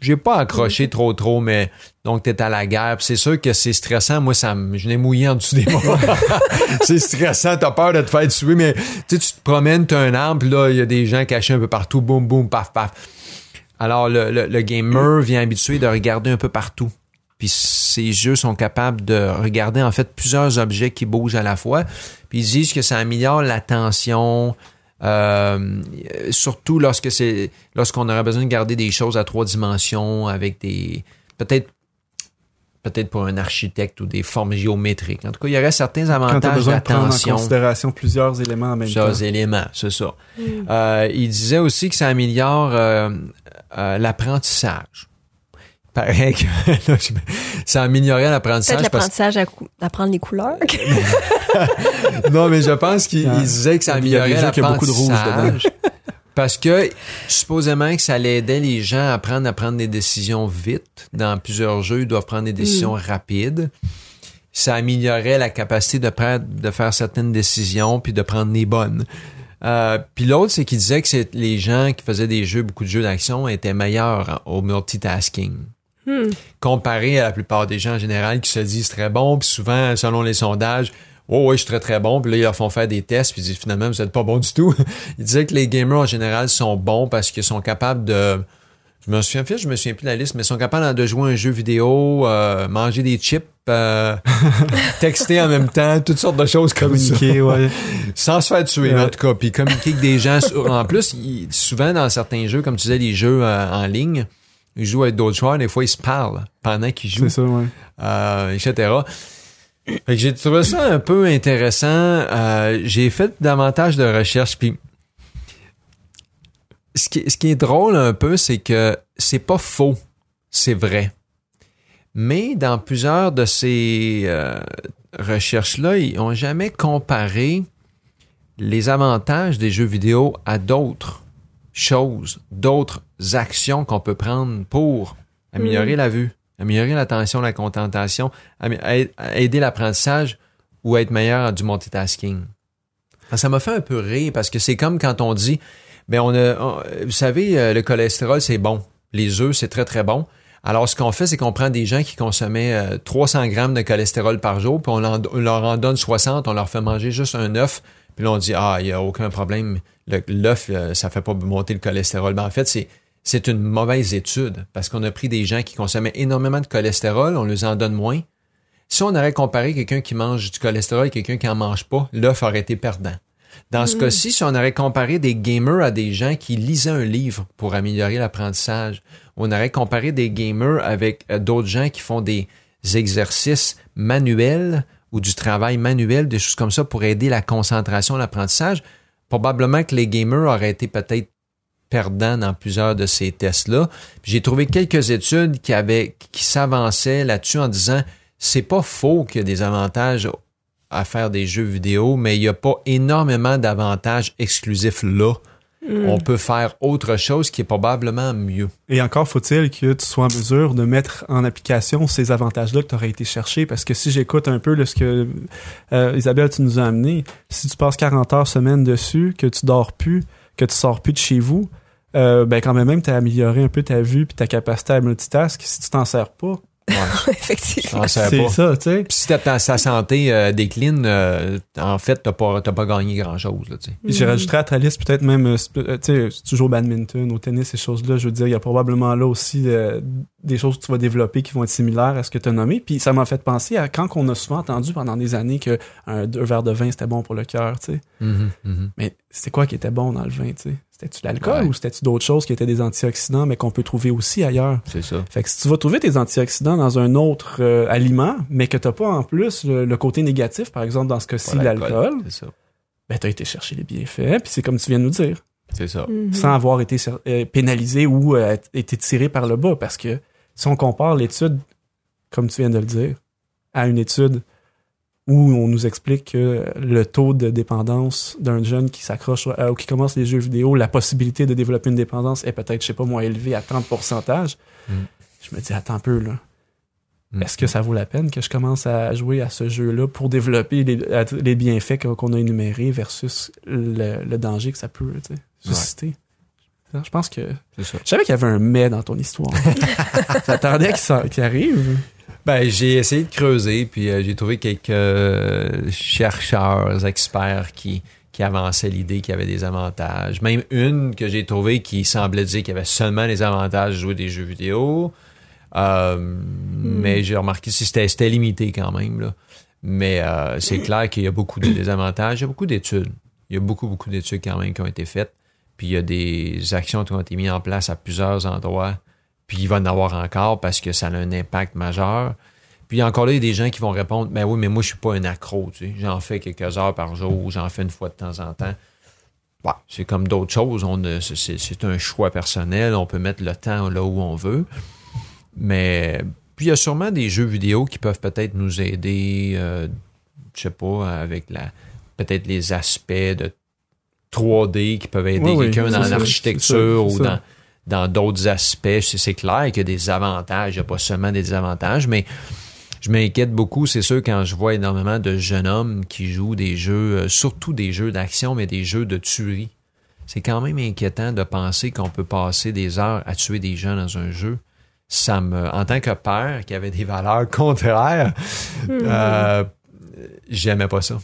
J'ai pas accroché trop trop, mais donc t'es à la guerre. C'est sûr que c'est stressant. Moi, ça me, je l'ai mouillé en dessous des bras. c'est stressant. T'as peur de te faire tuer, mais tu te promènes, t'as un arbre, puis là, il y a des gens cachés un peu partout. Boum, boum, paf, paf. Alors, le, le, le gamer vient habitué de regarder un peu partout. Puis ces jeux sont capables de regarder en fait plusieurs objets qui bougent à la fois. Puis ils disent que ça améliore l'attention, euh, surtout lorsque c'est lorsqu'on aurait besoin de garder des choses à trois dimensions avec des peut-être peut-être pour un architecte ou des formes géométriques. En tout cas, il y aurait certains avantages besoin de prendre en d'attention. considération plusieurs éléments en même temps. Plusieurs éléments, c'est ça. Euh, il disait aussi que ça améliore euh, euh, l'apprentissage. Il paraît que là, ça améliorerait l'apprentissage. Peut-être parce- l'apprentissage à cou- d'apprendre les couleurs. Non, mais je pense qu'il Ah. disait que ça améliorait l'apprentissage. Parce que supposément que ça aidait les gens à apprendre à prendre des décisions vite. Dans plusieurs jeux, ils doivent prendre des décisions rapides. Ça améliorait la capacité de, prendre- de faire certaines décisions puis de prendre les bonnes. Euh, puis l'autre, c'est qu'il disait que les gens qui faisaient des jeux, beaucoup de jeux d'action, étaient meilleurs au multitasking. Comparé à la plupart des gens en général qui se disent très bons, puis souvent, selon les sondages, oh oui, je suis très très bon, puis là, ils leur font faire des tests, puis ils disent finalement, vous êtes pas bon du tout. Ils disaient que les gamers en général sont bons parce qu'ils sont capables de. Je me souviens, je me souviens plus de la liste, mais ils sont capables de jouer un jeu vidéo, euh, manger des chips, euh, texter en même temps, toutes sortes de choses comme ça. Communiquer, ouais. Sans se faire tuer, Ouais. en tout cas. Puis communiquer avec des gens. En plus, souvent dans certains jeux, comme tu disais, les jeux euh, en ligne, ils jouent avec d'autres joueurs, des fois ils se parlent pendant qu'ils jouent, C'est ça, ouais. euh, etc. Fait que j'ai trouvé ça un peu intéressant. Euh, j'ai fait davantage de recherches, puis ce qui, ce qui est drôle un peu, c'est que c'est pas faux, c'est vrai. Mais dans plusieurs de ces euh, recherches-là, ils n'ont jamais comparé les avantages des jeux vidéo à d'autres choses, d'autres actions qu'on peut prendre pour améliorer Mm. la vue, améliorer l'attention, la contentation, aider l'apprentissage ou être meilleur du multitasking. Ça m'a fait un peu rire parce que c'est comme quand on dit, ben on a, vous savez, euh, le cholestérol c'est bon, les œufs c'est très très bon. Alors ce qu'on fait, c'est qu'on prend des gens qui consommaient euh, 300 grammes de cholestérol par jour, puis on, leur en donne 60, on leur fait manger juste un œuf, puis là on dit ah il y a aucun problème, l'œuf euh, ça fait pas monter le cholestérol. Ben en fait c'est c'est une mauvaise étude parce qu'on a pris des gens qui consommaient énormément de cholestérol, on les en donne moins. Si on aurait comparé quelqu'un qui mange du cholestérol et quelqu'un qui en mange pas, l'œuf aurait été perdant. Dans ce cas-ci, si on aurait comparé des gamers à des gens qui lisaient un livre pour améliorer l'apprentissage, on aurait comparé des gamers avec euh, d'autres gens qui font des exercices manuels ou du travail manuel, des choses comme ça pour aider la concentration, l'apprentissage, probablement que les gamers auraient été peut-être perdants dans plusieurs de ces tests-là. J'ai trouvé quelques études qui avaient qui s'avançaient là-dessus en disant c'est pas faux qu'il y a des avantages à faire des jeux vidéo, mais il n'y a pas énormément d'avantages exclusifs là. On peut faire autre chose qui est probablement mieux. Et encore faut-il que tu sois en mesure de mettre en application ces avantages-là que tu aurais été chercher. Parce que si j'écoute un peu là, ce que euh, Isabelle, tu nous as amené, si tu passes 40 heures semaine dessus, que tu dors plus, que tu sors plus de chez vous, euh, ben quand même, même tu as amélioré un peu ta vue puis ta capacité à multitask. Si tu t'en sers pas, Effectivement. J'en sais c'est pas. ça, tu sais. Puis si ta, ta- sa santé euh, décline, euh, en fait, t'as pas, t'as pas gagné grand-chose. Là, tu sais. J'ai rajouté à ta liste peut-être même, tu sais, joues au badminton, au tennis, ces choses-là, je veux dire, il y a probablement là aussi euh, des choses que tu vas développer qui vont être similaires à ce que tu as nommé. Puis ça m'a fait penser à quand on a souvent entendu pendant des années que un, un verre de vin, c'était bon pour le cœur, tu sais. Mhm, mhm. Mais c'était quoi qui était bon dans le vin, tu sais? C'était-tu l'alcool Ouais. ou c'était-tu d'autres choses qui étaient des antioxydants, mais qu'on peut trouver aussi ailleurs? C'est ça. Fait que si tu vas trouver tes antioxydants dans un autre euh, aliment, mais que t'as pas en plus le, le côté négatif, par exemple dans ce cas-ci l'alcool, C'est ça. ben t'as été chercher les bienfaits, puis c'est comme tu viens de nous dire C'est ça. Mhm. sans avoir été euh, pénalisé ou euh, été tiré par le bas. Parce que si on compare l'étude, comme tu viens de le dire, à une étude où on nous explique que le taux de dépendance d'un jeune qui s'accroche euh, ou qui commence les jeux vidéo, la possibilité de développer une dépendance est peut-être, je sais pas moi, élevée à 30 pourcentage, Mm. je me dis, attends un peu, là. Mm. Est-ce que ça vaut la peine que je commence à jouer à ce jeu-là pour développer les, les bienfaits qu'on a énumérés versus le, le danger que ça peut tu sais, susciter? Je pense que. C'est ça. Je savais qu'il y avait un mais dans ton histoire. J'attendais qu'il arrive. Ben, j'ai essayé de creuser, puis euh, j'ai trouvé quelques euh, chercheurs, experts qui, qui avançaient l'idée qu'il y avait des avantages. Même une que j'ai trouvée qui semblait dire qu'il y avait seulement les avantages de jouer des jeux vidéo. Euh, Mais j'ai remarqué que c'était c'était limité quand même. Là. Mais euh, c'est clair qu'il y a beaucoup de désavantages. Il y a beaucoup d'études. Il y a beaucoup, beaucoup d'études quand même qui ont été faites. Puis il y a des actions qui ont été mises en place à plusieurs endroits. Puis il va en avoir encore parce que ça a un impact majeur. Puis encore là, il y a des gens qui vont répondre Ben oui, mais moi, je suis pas un accro. Tu sais. J'en fais quelques heures par jour, j'en fais une fois de temps en temps. Ouais, c'est comme d'autres choses. C'est un choix personnel. On peut mettre le temps là où on veut. Mais puis il y a sûrement des jeux vidéo qui peuvent peut-être nous aider, euh, je sais pas, avec la peut-être les aspects de 3D qui peuvent aider Oui, quelqu'un dans l'architecture ou dans dans d'autres aspects. C'est c'est clair qu'il y a des avantages, il n'y a pas seulement des désavantages, mais je m'inquiète beaucoup, c'est sûr, quand je vois énormément de jeunes hommes qui jouent des jeux, euh, surtout des jeux d'action, mais des jeux de tuerie. C'est quand même inquiétant de penser qu'on peut passer des heures à tuer des gens dans un jeu. Ça me, en tant que père qui avait des valeurs contraires, euh, j'aimais pas ça.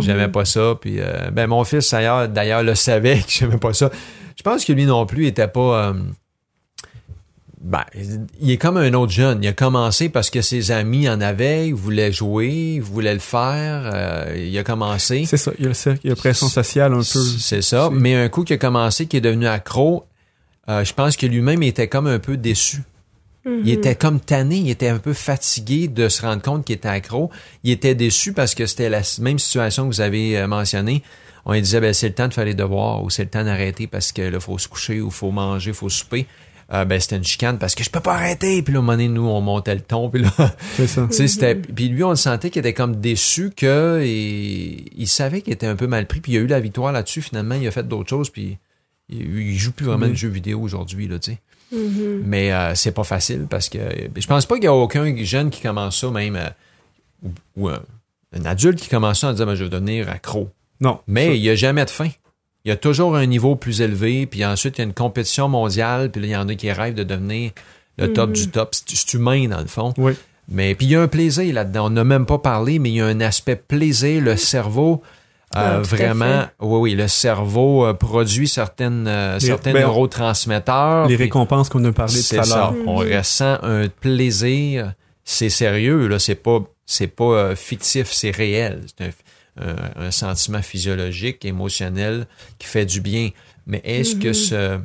J'aimais pas ça. Puis, euh, ben, mon fils, d'ailleurs, le savait que j'aimais pas ça. Je pense que lui non plus était pas. euh, ben, il est comme un autre jeune. Il a commencé parce que ses amis en avaient, il voulait jouer, il voulait le faire. euh, il a commencé. C'est ça. Il y a, le cercle, il y a la pression sociale un peu. C'est ça. Mais un coup qui a commencé, qui est devenu accro, euh, je pense que lui-même était comme un peu déçu. Il était comme tanné, il était un peu fatigué de se rendre compte qu'il était accro. Il était déçu parce que c'était la même situation que vous avez euh, mentionnée. on lui disait, ben, c'est le temps de faire les devoirs ou c'est le temps d'arrêter parce que là, faut se coucher ou faut manger, faut souper. Euh, ben c'était une chicane parce que je peux pas arrêter puis là à un moment donné, nous on montait le ton puis là C'est ça. c'était puis lui on le sentait qu'il était comme déçu que et, il savait qu'il était un peu mal pris puis il a eu la victoire là-dessus finalement il a fait d'autres choses puis il, joue plus vraiment Mhm. de jeux vidéo aujourd'hui là tu sais Mhm. mais euh, c'est pas facile parce que je pense pas qu'il y a aucun jeune qui commence ça même euh, ou, ou un, un adulte qui commence ça en disant ben, je vais devenir accro Non. mais ça- il n'y a jamais de fin. Il y a toujours un niveau plus élevé, puis ensuite il y a une compétition mondiale, puis là, il y en a qui rêvent de devenir le top Mhm. du top. C'est c'est humain, dans le fond. Oui. Mais puis il y a un plaisir là-dedans. On n'a même pas parlé, mais il y a un aspect plaisir. Le cerveau, euh, Ah, vraiment, oui, oui, le cerveau euh, produit certaines, euh, Les- certains ben, neurotransmetteurs. Les récompenses qu'on a parlé tout c'est à ça. l'heure. On Mhm. ressent un plaisir. C'est sérieux, là. C'est pas, c'est pas euh, fictif, c'est réel. C'est un, un- un sentiment physiologique, émotionnel qui fait du bien. Mais est-ce que Mhm. ce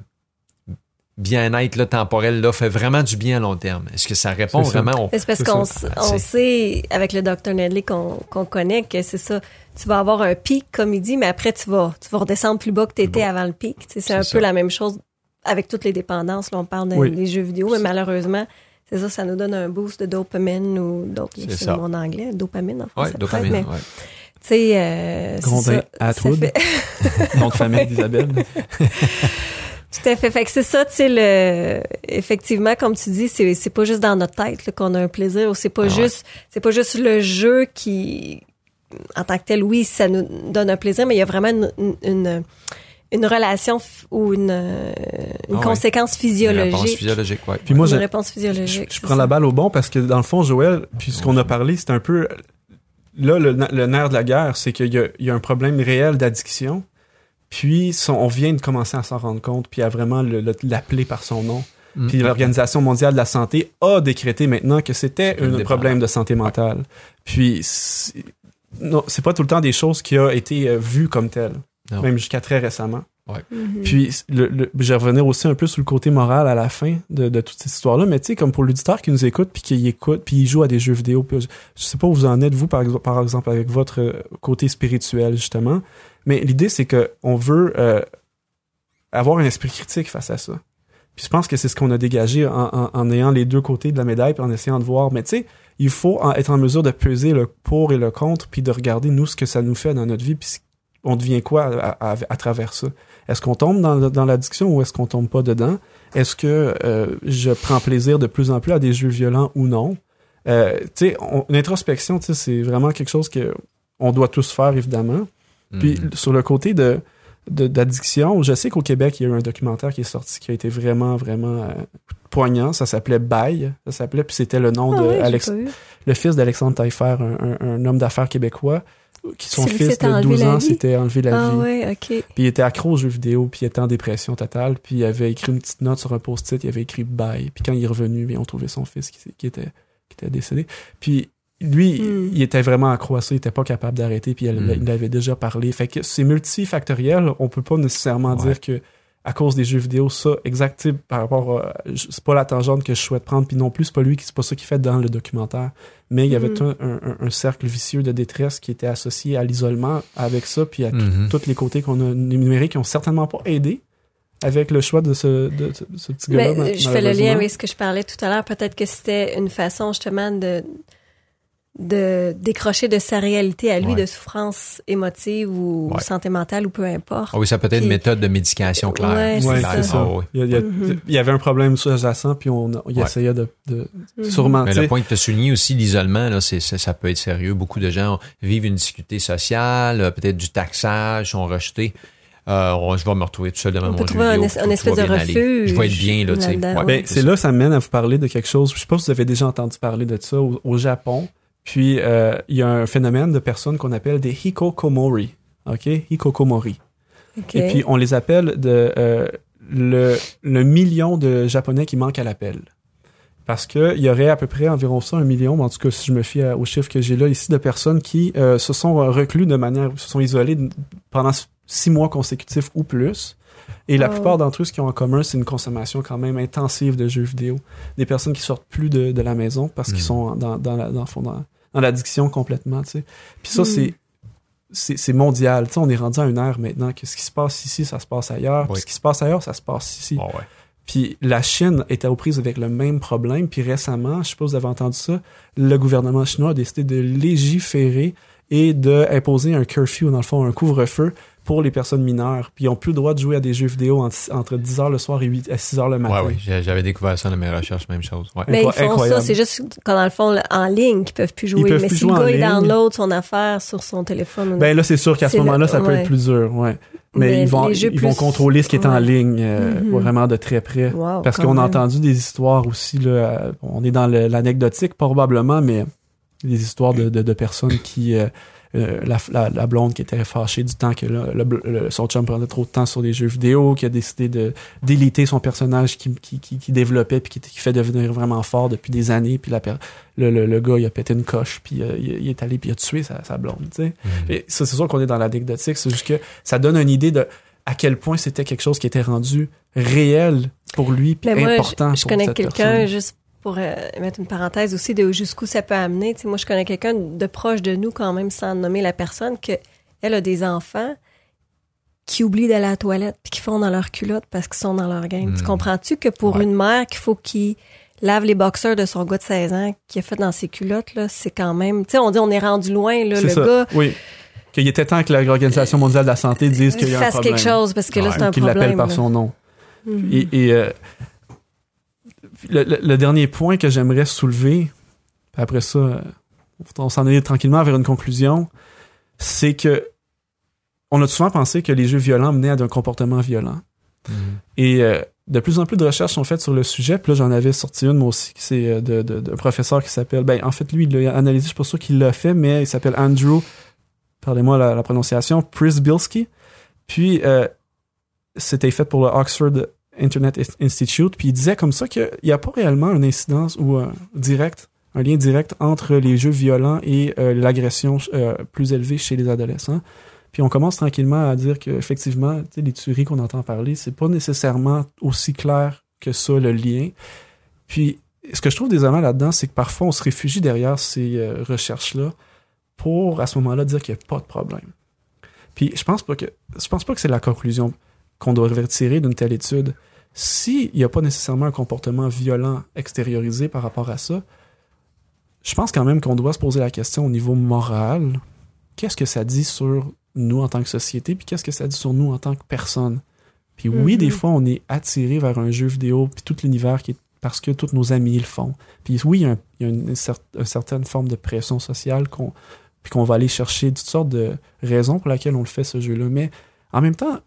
bien-être là, temporel là fait vraiment du bien à long terme? Est-ce que ça répond vraiment au... C'est parce C'est qu'on Ah, on sait, avec le Dr. Nedley qu'on qu'on connaît, que c'est ça. Tu vas avoir un pic, comme il dit, mais après, tu vas, tu vas redescendre plus bas que tu étais Bon. avant le pic. C'est C'est un ça. peu la même chose avec toutes les dépendances. Là, on parle de- Oui. des jeux vidéo, mais malheureusement, c'est ça, ça nous donne un boost de dopamine ou d'autres. C'est C'est ça. mon anglais, dopamine en français. dopamine. mais, ouais. Tu sais, euh, c'est Grondin ça. Ça Atwood. fait- Nom de famille d'Isabelle. Tout à fait. Fait que c'est ça, tu sais, le, effectivement, comme tu dis, c'est, c'est pas juste dans notre tête là, qu'on a un plaisir, ou c'est pas Ah ouais. juste, c'est pas juste le jeu qui, en tant que tel, oui, ça nous donne un plaisir, mais il y a vraiment une, une, une relation f- ou une, une Ah ouais. conséquence Une réponse physiologique. physiologique, ouais. Puis moi, une je, réponse je, physiologique. prends la balle au bon parce que dans le fond, Joël, puis ce qu'on a parlé, c'est un peu là le, le nerf de la guerre, c'est qu'il y a, il y a un problème réel d'addiction. Puis son- on vient de commencer à s'en rendre compte, puis à vraiment le- le- l'appeler par son nom. Mm. Puis l'Organisation mondiale de la santé a décrété maintenant que c'était un problème de santé mentale. Puis c'est- non, c'est pas tout le temps des choses qui ont été euh, vues comme telles, Non. même jusqu'à très récemment. Mhm. Puis, le, le- je vais revenir aussi un peu sur le côté moral à la fin de, de toute cette histoire-là, mais tu sais, comme pour l'auditeur qui nous écoute, puis qui écoute, puis il joue à des jeux vidéo, puis je, je sais pas où vous en êtes, vous, par, exemple- par exemple, avec votre euh, côté spirituel, justement, mais l'idée, c'est que on veut euh, avoir un esprit critique face à ça. Puis je pense que c'est ce qu'on a dégagé en, ayant les deux côtés de la médaille, puis en essayant de voir, mais tu sais, il faut être en mesure de peser le pour et le contre, puis de regarder, nous, ce que ça nous fait dans notre vie, puis on devient quoi à, travers ça. Est-ce qu'on tombe dans, l'addiction ou est-ce qu'on tombe pas dedans? Est-ce que euh, je prends plaisir de plus en plus à des jeux violents ou non? Euh, tu sais, on- une introspection, tu sais, c'est vraiment quelque chose que on doit tous faire, évidemment. Puis Mhm. sur le côté de de- d'addiction, je sais qu'au Québec, il y a eu un documentaire qui est sorti qui a été vraiment, vraiment euh, poignant. Ça s'appelait Bail. Ça s'appelait, puis c'était le nom Ah de Alex, le fils d'Alexandre Taillefer, un, un- un homme d'affaires québécois, qui son fils s'était de enlevé 12 la ans vie? s'était enlevé la Ah vie. ouais, ok. Puis il était accro aux jeux vidéo, puis il était en dépression totale, puis il avait écrit une petite note sur un post-it, il avait écrit bye. Puis quand il est revenu, bien, on trouvait son fils qui, qui était, qui était décédé. Puis lui, Hmm. il était vraiment accro à ça, il était pas capable d'arrêter, puis il, Hmm. il avait déjà parlé. Fait que c'est multifactoriel, on peut pas nécessairement Ouais. dire que à cause des jeux vidéo, ça, exact, tu sais, par rapport à, c'est pas la tangente que je souhaite prendre, puis non plus, c'est pas lui qui, c'est pas ça qu'il fait dans le documentaire. Mais il y avait tout un, un- un cercle vicieux de détresse qui était associé à l'isolement avec ça, puis à Mhm. tous les côtés qu'on a énumérés qui ont certainement pas aidé avec le choix de ce, de, de ce petit gars-là. Mais, ma- Ben, je fais le lien avec ce que je parlais tout à l'heure. Peut-être que c'était une façon justement de de décrocher de sa réalité à lui Ouais. de souffrance émotive ou Ouais. santé mentale ou peu importe. Ah oui, ça peut être une Puis- méthode de médication claire. Ouais, Ouais, c'est c'est ça. ça. Ah oui. Il y, a- Mhm. il y avait un problème sous-jacent, puis on, il Ouais. essayait de, de Mhm. sûrement, Mais le point que tu as souligné aussi, l'isolement, là, c'est, c'est- ça peut être sérieux. Beaucoup de gens vivent une difficulté sociale, euh, peut-être du taxage, sont rejetés. Euh, on- je vais me retrouver tout seul devant On mon peut jeu trouver un es- un espèce de bien aller. refuge Je vais être bien, là, tu sais. là-dedans, Ouais, Ben, c'est c'est là, ça m'amène à vous parler de quelque chose. Je sais pas si vous avez déjà entendu parler de ça au, au Japon. Puis, euh, il y a un phénomène de personnes qu'on appelle des hikokomori. OK? Hikokomori. Ok. Et puis, on les appelle de euh, le, le million de Japonais qui manquent à l'appel. Parce qu'il y aurait à peu près environ ça, un million, en tout cas si je me fie aux chiffres que j'ai là ici, de personnes qui euh, se sont reclus de manière, se sont isolées pendant six mois consécutifs ou plus. Et la Oh. plupart d'entre eux, ce qu'ils ont en commun, c'est une consommation quand même intensive de jeux vidéo. Des personnes qui sortent plus de, de la maison parce qu'ils Mm. sont dans, dans, la- dans, dans, dans l'addiction complètement, tu sais. Puis ça, Mm. c'est c'est mondial. Tu sais, on est rendu à une ère maintenant que ce qui se passe ici, ça se passe ailleurs. puis. Ce qui se passe ailleurs, ça se passe ici. Ouais. Puis la Chine était aux prises avec le même problème. Puis récemment, je sais pas si vous avez entendu ça, le gouvernement chinois a décidé de légiférer et d'imposer un curfew, dans le fond, un couvre-feu pour les personnes mineures. Puis ils ont plus le droit de jouer à des jeux vidéo en- entre 10 heures le soir et 8 à 6 heures le matin. Ouais. J'ai- J'avais découvert ça dans mes recherches, même chose. Ouais. Mais ils font incroyable. ça, c'est juste quand dans le fond, en ligne, qu'ils peuvent plus jouer. peuvent mais plus si le jouer en gars, il download son affaire sur son téléphone. Ben là, c'est sûr qu'à ce le- moment-là, ça peut ouais. être plus dur, ouais. Mais, Mais ils vont, ils vont contrôler ce qui est en ligne euh, Mhm. vraiment de très près. Wow, Parce qu'on a entendu des histoires aussi, là, euh, on est dans le- l'anecdotique probablement, mais des histoires de, de, de personnes qui... euh, la, la, la blonde qui était fâchée du temps que le, le- son chum prenait trop de temps sur des jeux vidéo, qui a décidé de déliter son personnage qui, qui, qui, qui développait puis qui, qui fait devenir vraiment fort depuis des années. Puis la, le, le, le gars, il a pété une coche, puis euh, il, il est allé puis il a tué sa, sa blonde. tu sais. Mhm. Et ça, c'est sûr qu'on est dans l'anecdotique, c'est juste que ça donne une idée de à quel point c'était quelque chose qui était rendu réel pour lui, puis moi, important je, je pour connais quelqu'un, juste pour euh, mettre une parenthèse aussi, de jusqu'où ça peut amener. Tu sais, moi, je connais quelqu'un de proche de nous, quand même, sans nommer la personne, que elle a des enfants qui oublient d'aller à la toilette puis qui font dans leur culotte parce qu'ils sont dans leur game. Tu Hmm. comprends-tu que pour Ouais. une mère qu'il faut qu'il lave les boxeurs de son gars de 16 ans qui a fait dans ses culottes, là, c'est quand même... Tu sais, on dit on est rendu loin, là, le ça. gars Oui. Qu'il était temps que l'Organisation mondiale de la santé dise qu'il y a un fasse problème. quelque chose parce que là, Ouais, c'est un Qu'il problème. l'appelle par son nom. Et, et, euh, le, le- le dernier point que j'aimerais soulever, puis après ça, on s'en aller tranquillement vers une conclusion, c'est que on a souvent pensé que les jeux violents menaient à un comportement violent. Mhm. Et euh, de plus en plus de recherches sont faites sur le sujet. Puis là, j'en avais sorti une, moi aussi, qui c'est euh, de, de- d'un professeur qui s'appelle... Ben, en fait, lui, il l'a analysé, je suis pas sûr qu'il l'a fait, mais il s'appelle Andrew, parlez-moi la, la prononciation, Prisbilski. Puis, euh, c'était fait pour le Oxford Internet Institute. Puis il disait comme ça qu'il n'y a pas réellement une incidence ou un direct, un lien direct entre les jeux violents et euh, l'agression euh, plus élevée chez les adolescents. Puis on commence tranquillement à dire qu'effectivement, les tueries qu'on entend parler, c'est pas nécessairement aussi clair que ça le lien. Puis ce que je trouve désolant là-dedans, c'est que parfois on se réfugie derrière ces euh, recherches-là pour à ce moment-là dire qu'il n'y a pas de problème. Puis je pense pas que je pense pas que c'est la conclusion qu'on doit retirer d'une telle étude. S'il n'y a pas nécessairement un comportement violent extériorisé par rapport à ça, je pense quand même qu'on doit se poser la question au niveau moral. Qu'est-ce que ça dit sur nous en tant que société, puis qu'est-ce que ça dit sur nous en tant que personne? Puis oui, Mhm. des fois, on est attiré vers un jeu vidéo, puis tout l'univers qui est parce que tous nos amis le font. Puis oui, il y a, un- il y a une, cer- une certaine forme de pression sociale qu'on puis qu'on va aller chercher toutes sortes de raisons pour lesquelles on le fait ce jeu-là. Mais en même temps,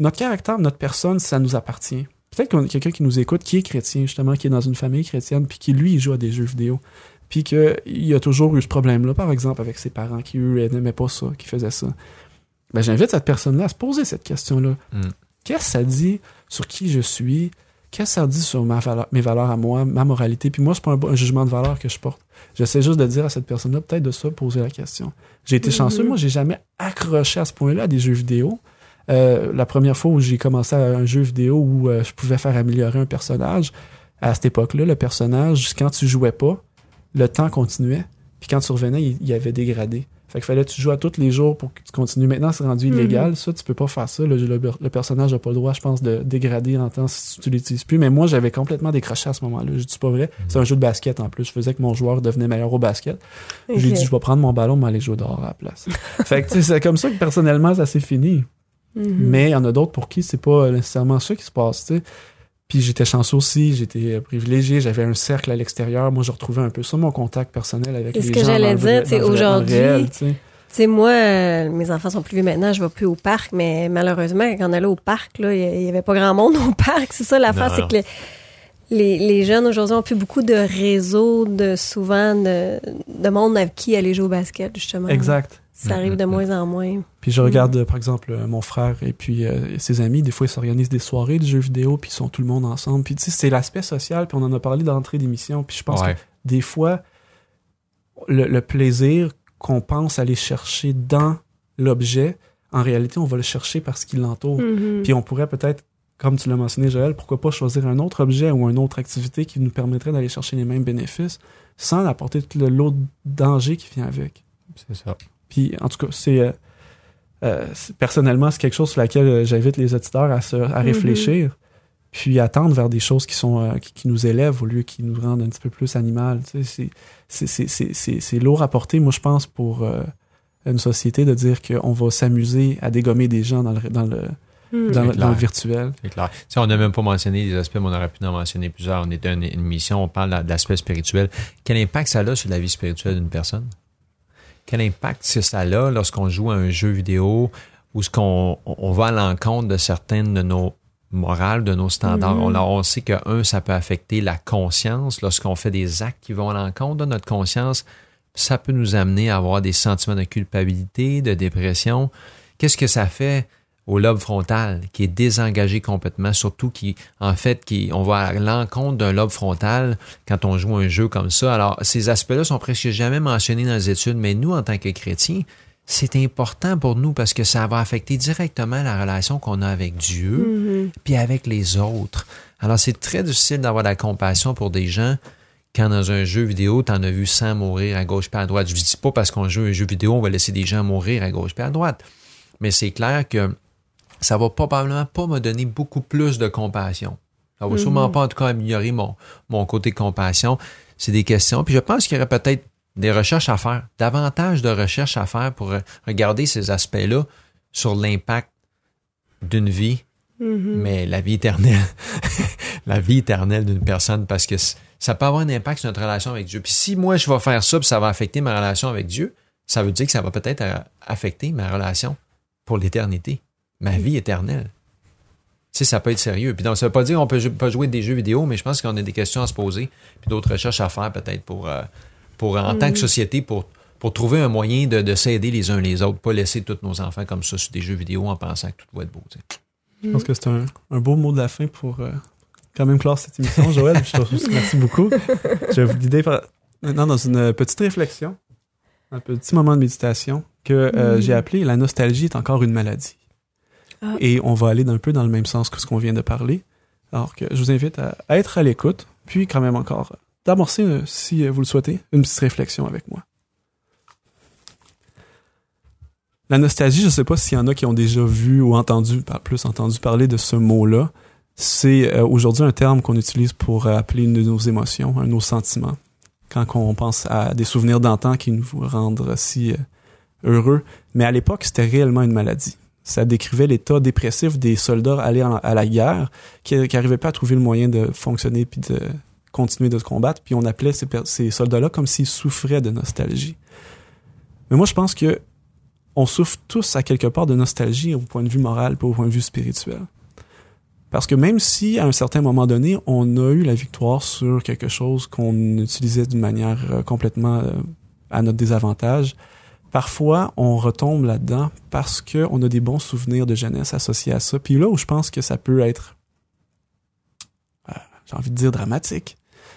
notre caractère, notre personne, ça nous appartient. Peut-être qu'on a quelqu'un qui nous écoute, qui est chrétien, justement, qui est dans une famille chrétienne, puis qui, lui, il joue à des jeux vidéo. Puis qu'il a toujours eu ce problème-là, par exemple, avec ses parents qui, eux, n'aimaient pas ça, qui faisaient ça. Ben, j'invite cette personne-là à se poser cette question-là. Mm. Qu'est-ce que ça dit sur qui je suis? Qu'est-ce que ça dit sur ma valeur- mes valeurs à moi, ma moralité? Puis moi, c'est pas un, jugement de valeur que je porte. J'essaie juste de dire à cette personne-là, peut-être de ça, poser la question. J'ai été Mhm. chanceux. Moi, j'ai jamais accroché à ce point-là à des jeux vidéo. Euh, la première fois où j'ai commencé à un jeu vidéo où euh, je pouvais faire améliorer un personnage, à cette époque-là, le personnage, quand tu jouais pas, le temps continuait. Puis quand tu revenais, il, il avait dégradé. Fait qu'il fallait que tu joues à tous les jours pour que tu continues. Maintenant, c'est rendu illégal. Ça, tu peux pas faire ça. Le, le- le personnage n'a pas le droit, je pense, de dégrader en temps si tu l'utilises plus. Mais moi, j'avais complètement décroché à ce moment-là. Je dis pas vrai. C'est un jeu de basket en plus. Je faisais que mon joueur devenait meilleur au basket. J'ai dit, je vais prendre mon ballon, mais aller jouer dehors à la place. fait que, c'est comme ça que personnellement, ça s'est fini. Mhm. Mais il y en a d'autres pour qui c'est pas nécessairement ça qui se passe, tu sais. Puis j'étais chanceux aussi, j'étais privilégié, j'avais un cercle à l'extérieur. Moi, je retrouvais un peu ça, mon contact personnel avec Et les ce que gens. j'allais dans le vrai- dire, tu sais, aujourd'hui, tu sais? Moi, euh, mes enfants sont plus vieux maintenant, je vais plus au parc, mais malheureusement, quand on allait au parc, là, il y avait pas grand monde au parc. C'est ça l'affaire, c'est que les, les, les jeunes aujourd'hui ont plus beaucoup de réseaux, de souvent de, de monde avec qui aller jouer au basket, justement. Exact. Ça arrive de moins en moins. Puis je regarde, euh, par exemple, euh, mon frère et puis euh, ses amis, des fois, ils s'organisent des soirées de jeux vidéo, puis ils sont tout le monde ensemble. Puis tu sais, c'est l'aspect social, puis on en a parlé dans l'entrée d'émission, puis je pense Ouais. que des fois, le, le plaisir qu'on pense aller chercher dans l'objet, en réalité, on va le chercher parce qu'il l'entoure. Mhm. Puis on pourrait peut-être, comme tu l'as mentionné, Joël, pourquoi pas choisir un autre objet ou une autre activité qui nous permettrait d'aller chercher les mêmes bénéfices sans apporter tout le lot de danger qui vient avec. C'est ça. Puis en tout cas, c'est euh, euh, c'est- personnellement, c'est quelque chose sur laquelle euh, j'invite les auditeurs à, se, à réfléchir, puis à tendre vers des choses qui sont euh, qui, qui nous élèvent au lieu qui nous rendent un petit peu plus animal. Tu sais, c'est- c'est- c'est- c'est c'est- c'est lourd à porter, moi je pense, pour euh, une société de dire qu'on va s'amuser à dégommer des gens dans le, dans le, Hmm. dans, le- dans virtuel. C'est clair. Tu sais, on n'a même pas mentionné des aspects, mais on aurait pu en mentionner plusieurs. On était une, une mission, on parle de l'aspect spirituel. Quel impact ça a sur la vie spirituelle d'une personne? Quel impact ça ça a lorsqu'on joue à un jeu vidéo ou ce qu'on on- va à l'encontre de certaines de nos morales, de nos standards? Mhm. On, on sait que, un, ça peut affecter la conscience lorsqu'on fait des actes qui vont à l'encontre de notre conscience. Ça peut nous amener à avoir des sentiments de culpabilité, de dépression. Qu'est-ce que ça fait au lobe frontal qui est désengagé complètement, surtout qui, en fait, qui, on va à l'encontre d'un lobe frontal quand on joue un jeu comme ça. Alors, ces aspects-là sont presque jamais mentionnés dans les études, mais nous, en tant que chrétiens, c'est important pour nous parce que ça va affecter directement la relation qu'on a avec Dieu Mhm. puis avec les autres. Alors, c'est très difficile d'avoir de la compassion pour des gens quand dans un jeu vidéo, tu en as vu 100 mourir à gauche puis à droite. Je ne dis pas parce qu'on joue un jeu vidéo, on va laisser des gens mourir à gauche puis à droite. Mais c'est clair que ça va probablement pas me donner beaucoup plus de compassion. Ça va Mhm. sûrement pas, en tout cas, améliorer mon, mon côté compassion. C'est des questions. Puis je pense qu'il y aurait peut-être des recherches à faire, davantage de recherches à faire pour regarder ces aspects-là sur l'impact d'une vie Mhm. mais la vie éternelle, la vie éternelle d'une personne, parce que ça peut avoir un impact sur notre relation avec Dieu. Puis si moi je vais faire ça, puis ça va affecter ma relation avec Dieu, ça veut dire que ça va peut-être euh, affecter ma relation pour l'éternité, ma vie éternelle. Tu sais, ça peut être sérieux. Puis donc, ça veut pas dire qu'on peut jou- pas jouer des jeux vidéo, mais je pense qu'on a des questions à se poser, puis d'autres recherches à faire peut-être pour, euh, pour en tant que société, pour, pour trouver un moyen de, de s'aider les uns les autres, pas laisser tous nos enfants comme ça sur des jeux vidéo en pensant que tout va être beau. tu sais. Je pense que c'est un, un beau mot de la fin pour euh, quand même clore cette émission, Joël. Je te remercie beaucoup. Je vais vous guider par- maintenant dans une petite réflexion, un petit moment de méditation que euh, Mm. j'ai appelé La nostalgie est encore une maladie. Ah. Et on va aller un peu dans le même sens que ce qu'on vient de parler. Alors que je vous invite à, être à l'écoute, puis quand même encore d'amorcer, euh, si euh, vous le souhaitez, une petite réflexion avec moi. La nostalgie, je ne sais pas s'il y en a qui ont déjà vu ou entendu, plus entendu parler de ce mot-là. C'est euh, aujourd'hui un terme qu'on utilise pour euh, appeler une de nos émotions, un de nos sentiments. Quand on pense à des souvenirs d'antan qui nous rendent si euh, heureux. Mais à l'époque, c'était réellement une maladie. Ça décrivait l'état dépressif des soldats allés à la guerre qui n'arrivaient pas à trouver le moyen de fonctionner puis de continuer de se combattre. Puis on appelait ces, ces soldats-là comme s'ils souffraient de nostalgie. Mais moi, je pense que on souffre tous à quelque part de nostalgie au point de vue moral pas au point de vue spirituel. Parce que même si à un certain moment donné, on a eu la victoire sur quelque chose qu'on utilisait d'une manière euh, complètement euh, à notre désavantage, parfois on retombe là-dedans parce qu'on a des bons souvenirs de jeunesse associés à ça. Puis là où je pense que ça peut être, euh, j'ai envie de dire dramatique,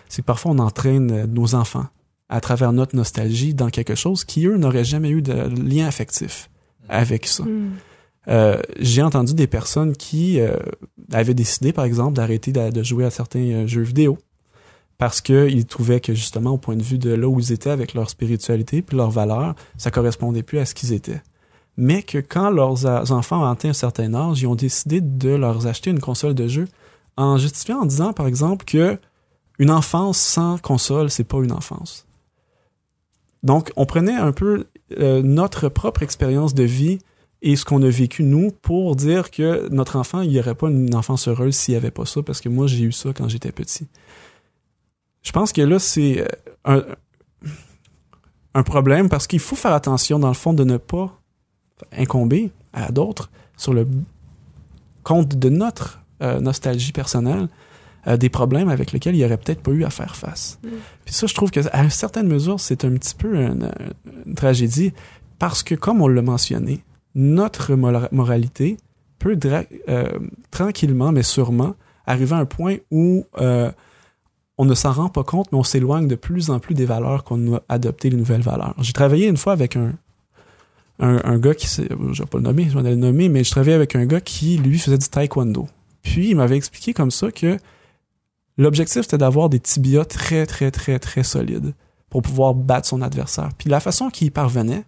c'est que parfois on entraîne euh, nos enfants à travers notre nostalgie dans quelque chose qui, eux, n'auraient jamais eu de lien affectif avec ça. Mhm. Euh, j'ai entendu des personnes qui euh, avaient décidé, par exemple, d'arrêter de, de jouer à certains jeux vidéo parce qu'ils trouvaient que, justement, au point de vue de là où ils étaient avec leur spiritualité puis leurs valeurs, ça correspondait plus à ce qu'ils étaient. Mais que quand leurs enfants ont atteint un certain âge, ils ont décidé de leur acheter une console de jeu en justifiant en disant, par exemple, que une enfance sans console, c'est pas une enfance. Donc, on prenait un peu euh, notre propre expérience de vie et ce qu'on a vécu nous pour dire que notre enfant, il n'y aurait pas une enfance heureuse s'il n'y avait pas ça, parce que moi, j'ai eu ça quand j'étais petit. Je pense que là, c'est euh, un, un problème parce qu'il faut faire attention, dans le fond, de ne pas incomber à d'autres sur le compte de notre euh, nostalgie personnelle euh, des problèmes avec lesquels il n'y aurait peut-être pas eu à faire face. Mm. Puis ça, je trouve que à une certaine mesure, c'est un petit peu une, une tragédie parce que, comme on l'a mentionné, notre mora- moralité peut euh, tranquillement, mais sûrement, arriver à un point où on ne s'en rend pas compte, mais on s'éloigne de plus en plus des valeurs qu'on a adoptées, les nouvelles valeurs. J'ai travaillé une fois avec un, gars qui, je vais pas le nommer, je vais le nommer, mais je travaillais avec un gars qui, lui, faisait du taekwondo. Puis, il m'avait expliqué comme ça que l'objectif, c'était d'avoir des tibias très, très, très, très solides pour pouvoir battre son adversaire. Puis la façon qu'il y parvenait,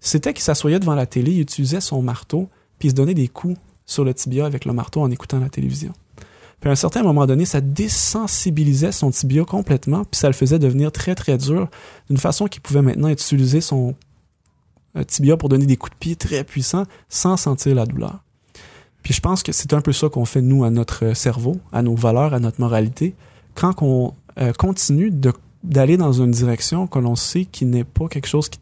c'était qu'il s'assoyait devant la télé, il utilisait son marteau, puis il se donnait des coups sur le tibia avec le marteau en écoutant la télévision. Puis à un certain moment donné, ça désensibilisait son tibia complètement, puis ça le faisait devenir très très dur, d'une façon qu'il pouvait maintenant utiliser son euh, tibia pour donner des coups de pied très puissants sans sentir la douleur. Puis je pense que c'est un peu ça qu'on fait nous à notre cerveau, à nos valeurs, à notre moralité, quand on euh, continue d'aller dans une direction que l'on sait qui n'est pas quelque chose qui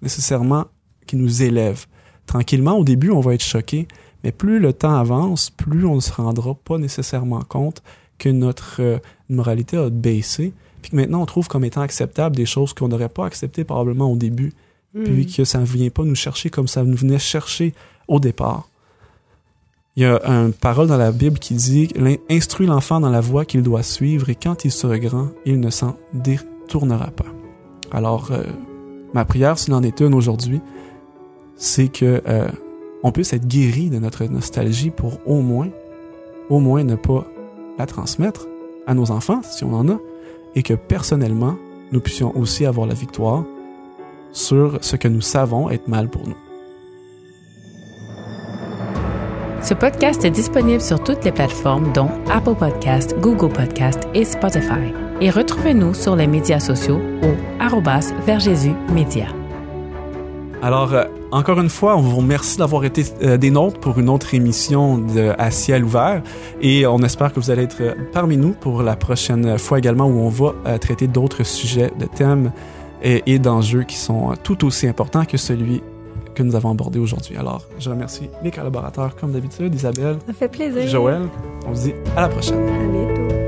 nécessairement qui nous élève. Tranquillement, au début, on va être choqué, mais plus le temps avance, plus on ne se rendra pas nécessairement compte que notre euh, moralité a baissé, puis que maintenant on trouve comme étant acceptable des choses qu'on n'aurait pas acceptées probablement au début, puis hmm. que ça ne vient pas nous chercher comme ça nous venait chercher au départ. Il y a une parole dans la Bible qui dit Instruis l'enfant dans la voie qu'il doit suivre, et quand il sera grand, il ne s'en détournera pas. Alors, euh, ma prière, s'il en est une aujourd'hui, c'est que euh, on puisse être guéri de notre nostalgie pour au moins, au moins ne pas la transmettre à nos enfants, si on en a, et que personnellement, nous puissions aussi avoir la victoire sur ce que nous savons être mal pour nous. Ce podcast est disponible sur toutes les plateformes dont Apple Podcast, Google Podcast et Spotify. Et retrouvez-nous sur les médias sociaux au arrobas Média. Alors, euh, encore une fois, on vous remercie d'avoir été euh, des nôtres pour une autre émission de À ciel ouvert et on espère que vous allez être parmi nous pour la prochaine fois également où on va euh, traiter d'autres sujets, de thèmes et, et d'enjeux qui sont tout aussi importants que celui que nous avons abordé aujourd'hui. Alors, je remercie mes collaborateurs comme d'habitude, Isabelle. Ça fait plaisir. Joël. On se dit à la prochaine. À bientôt.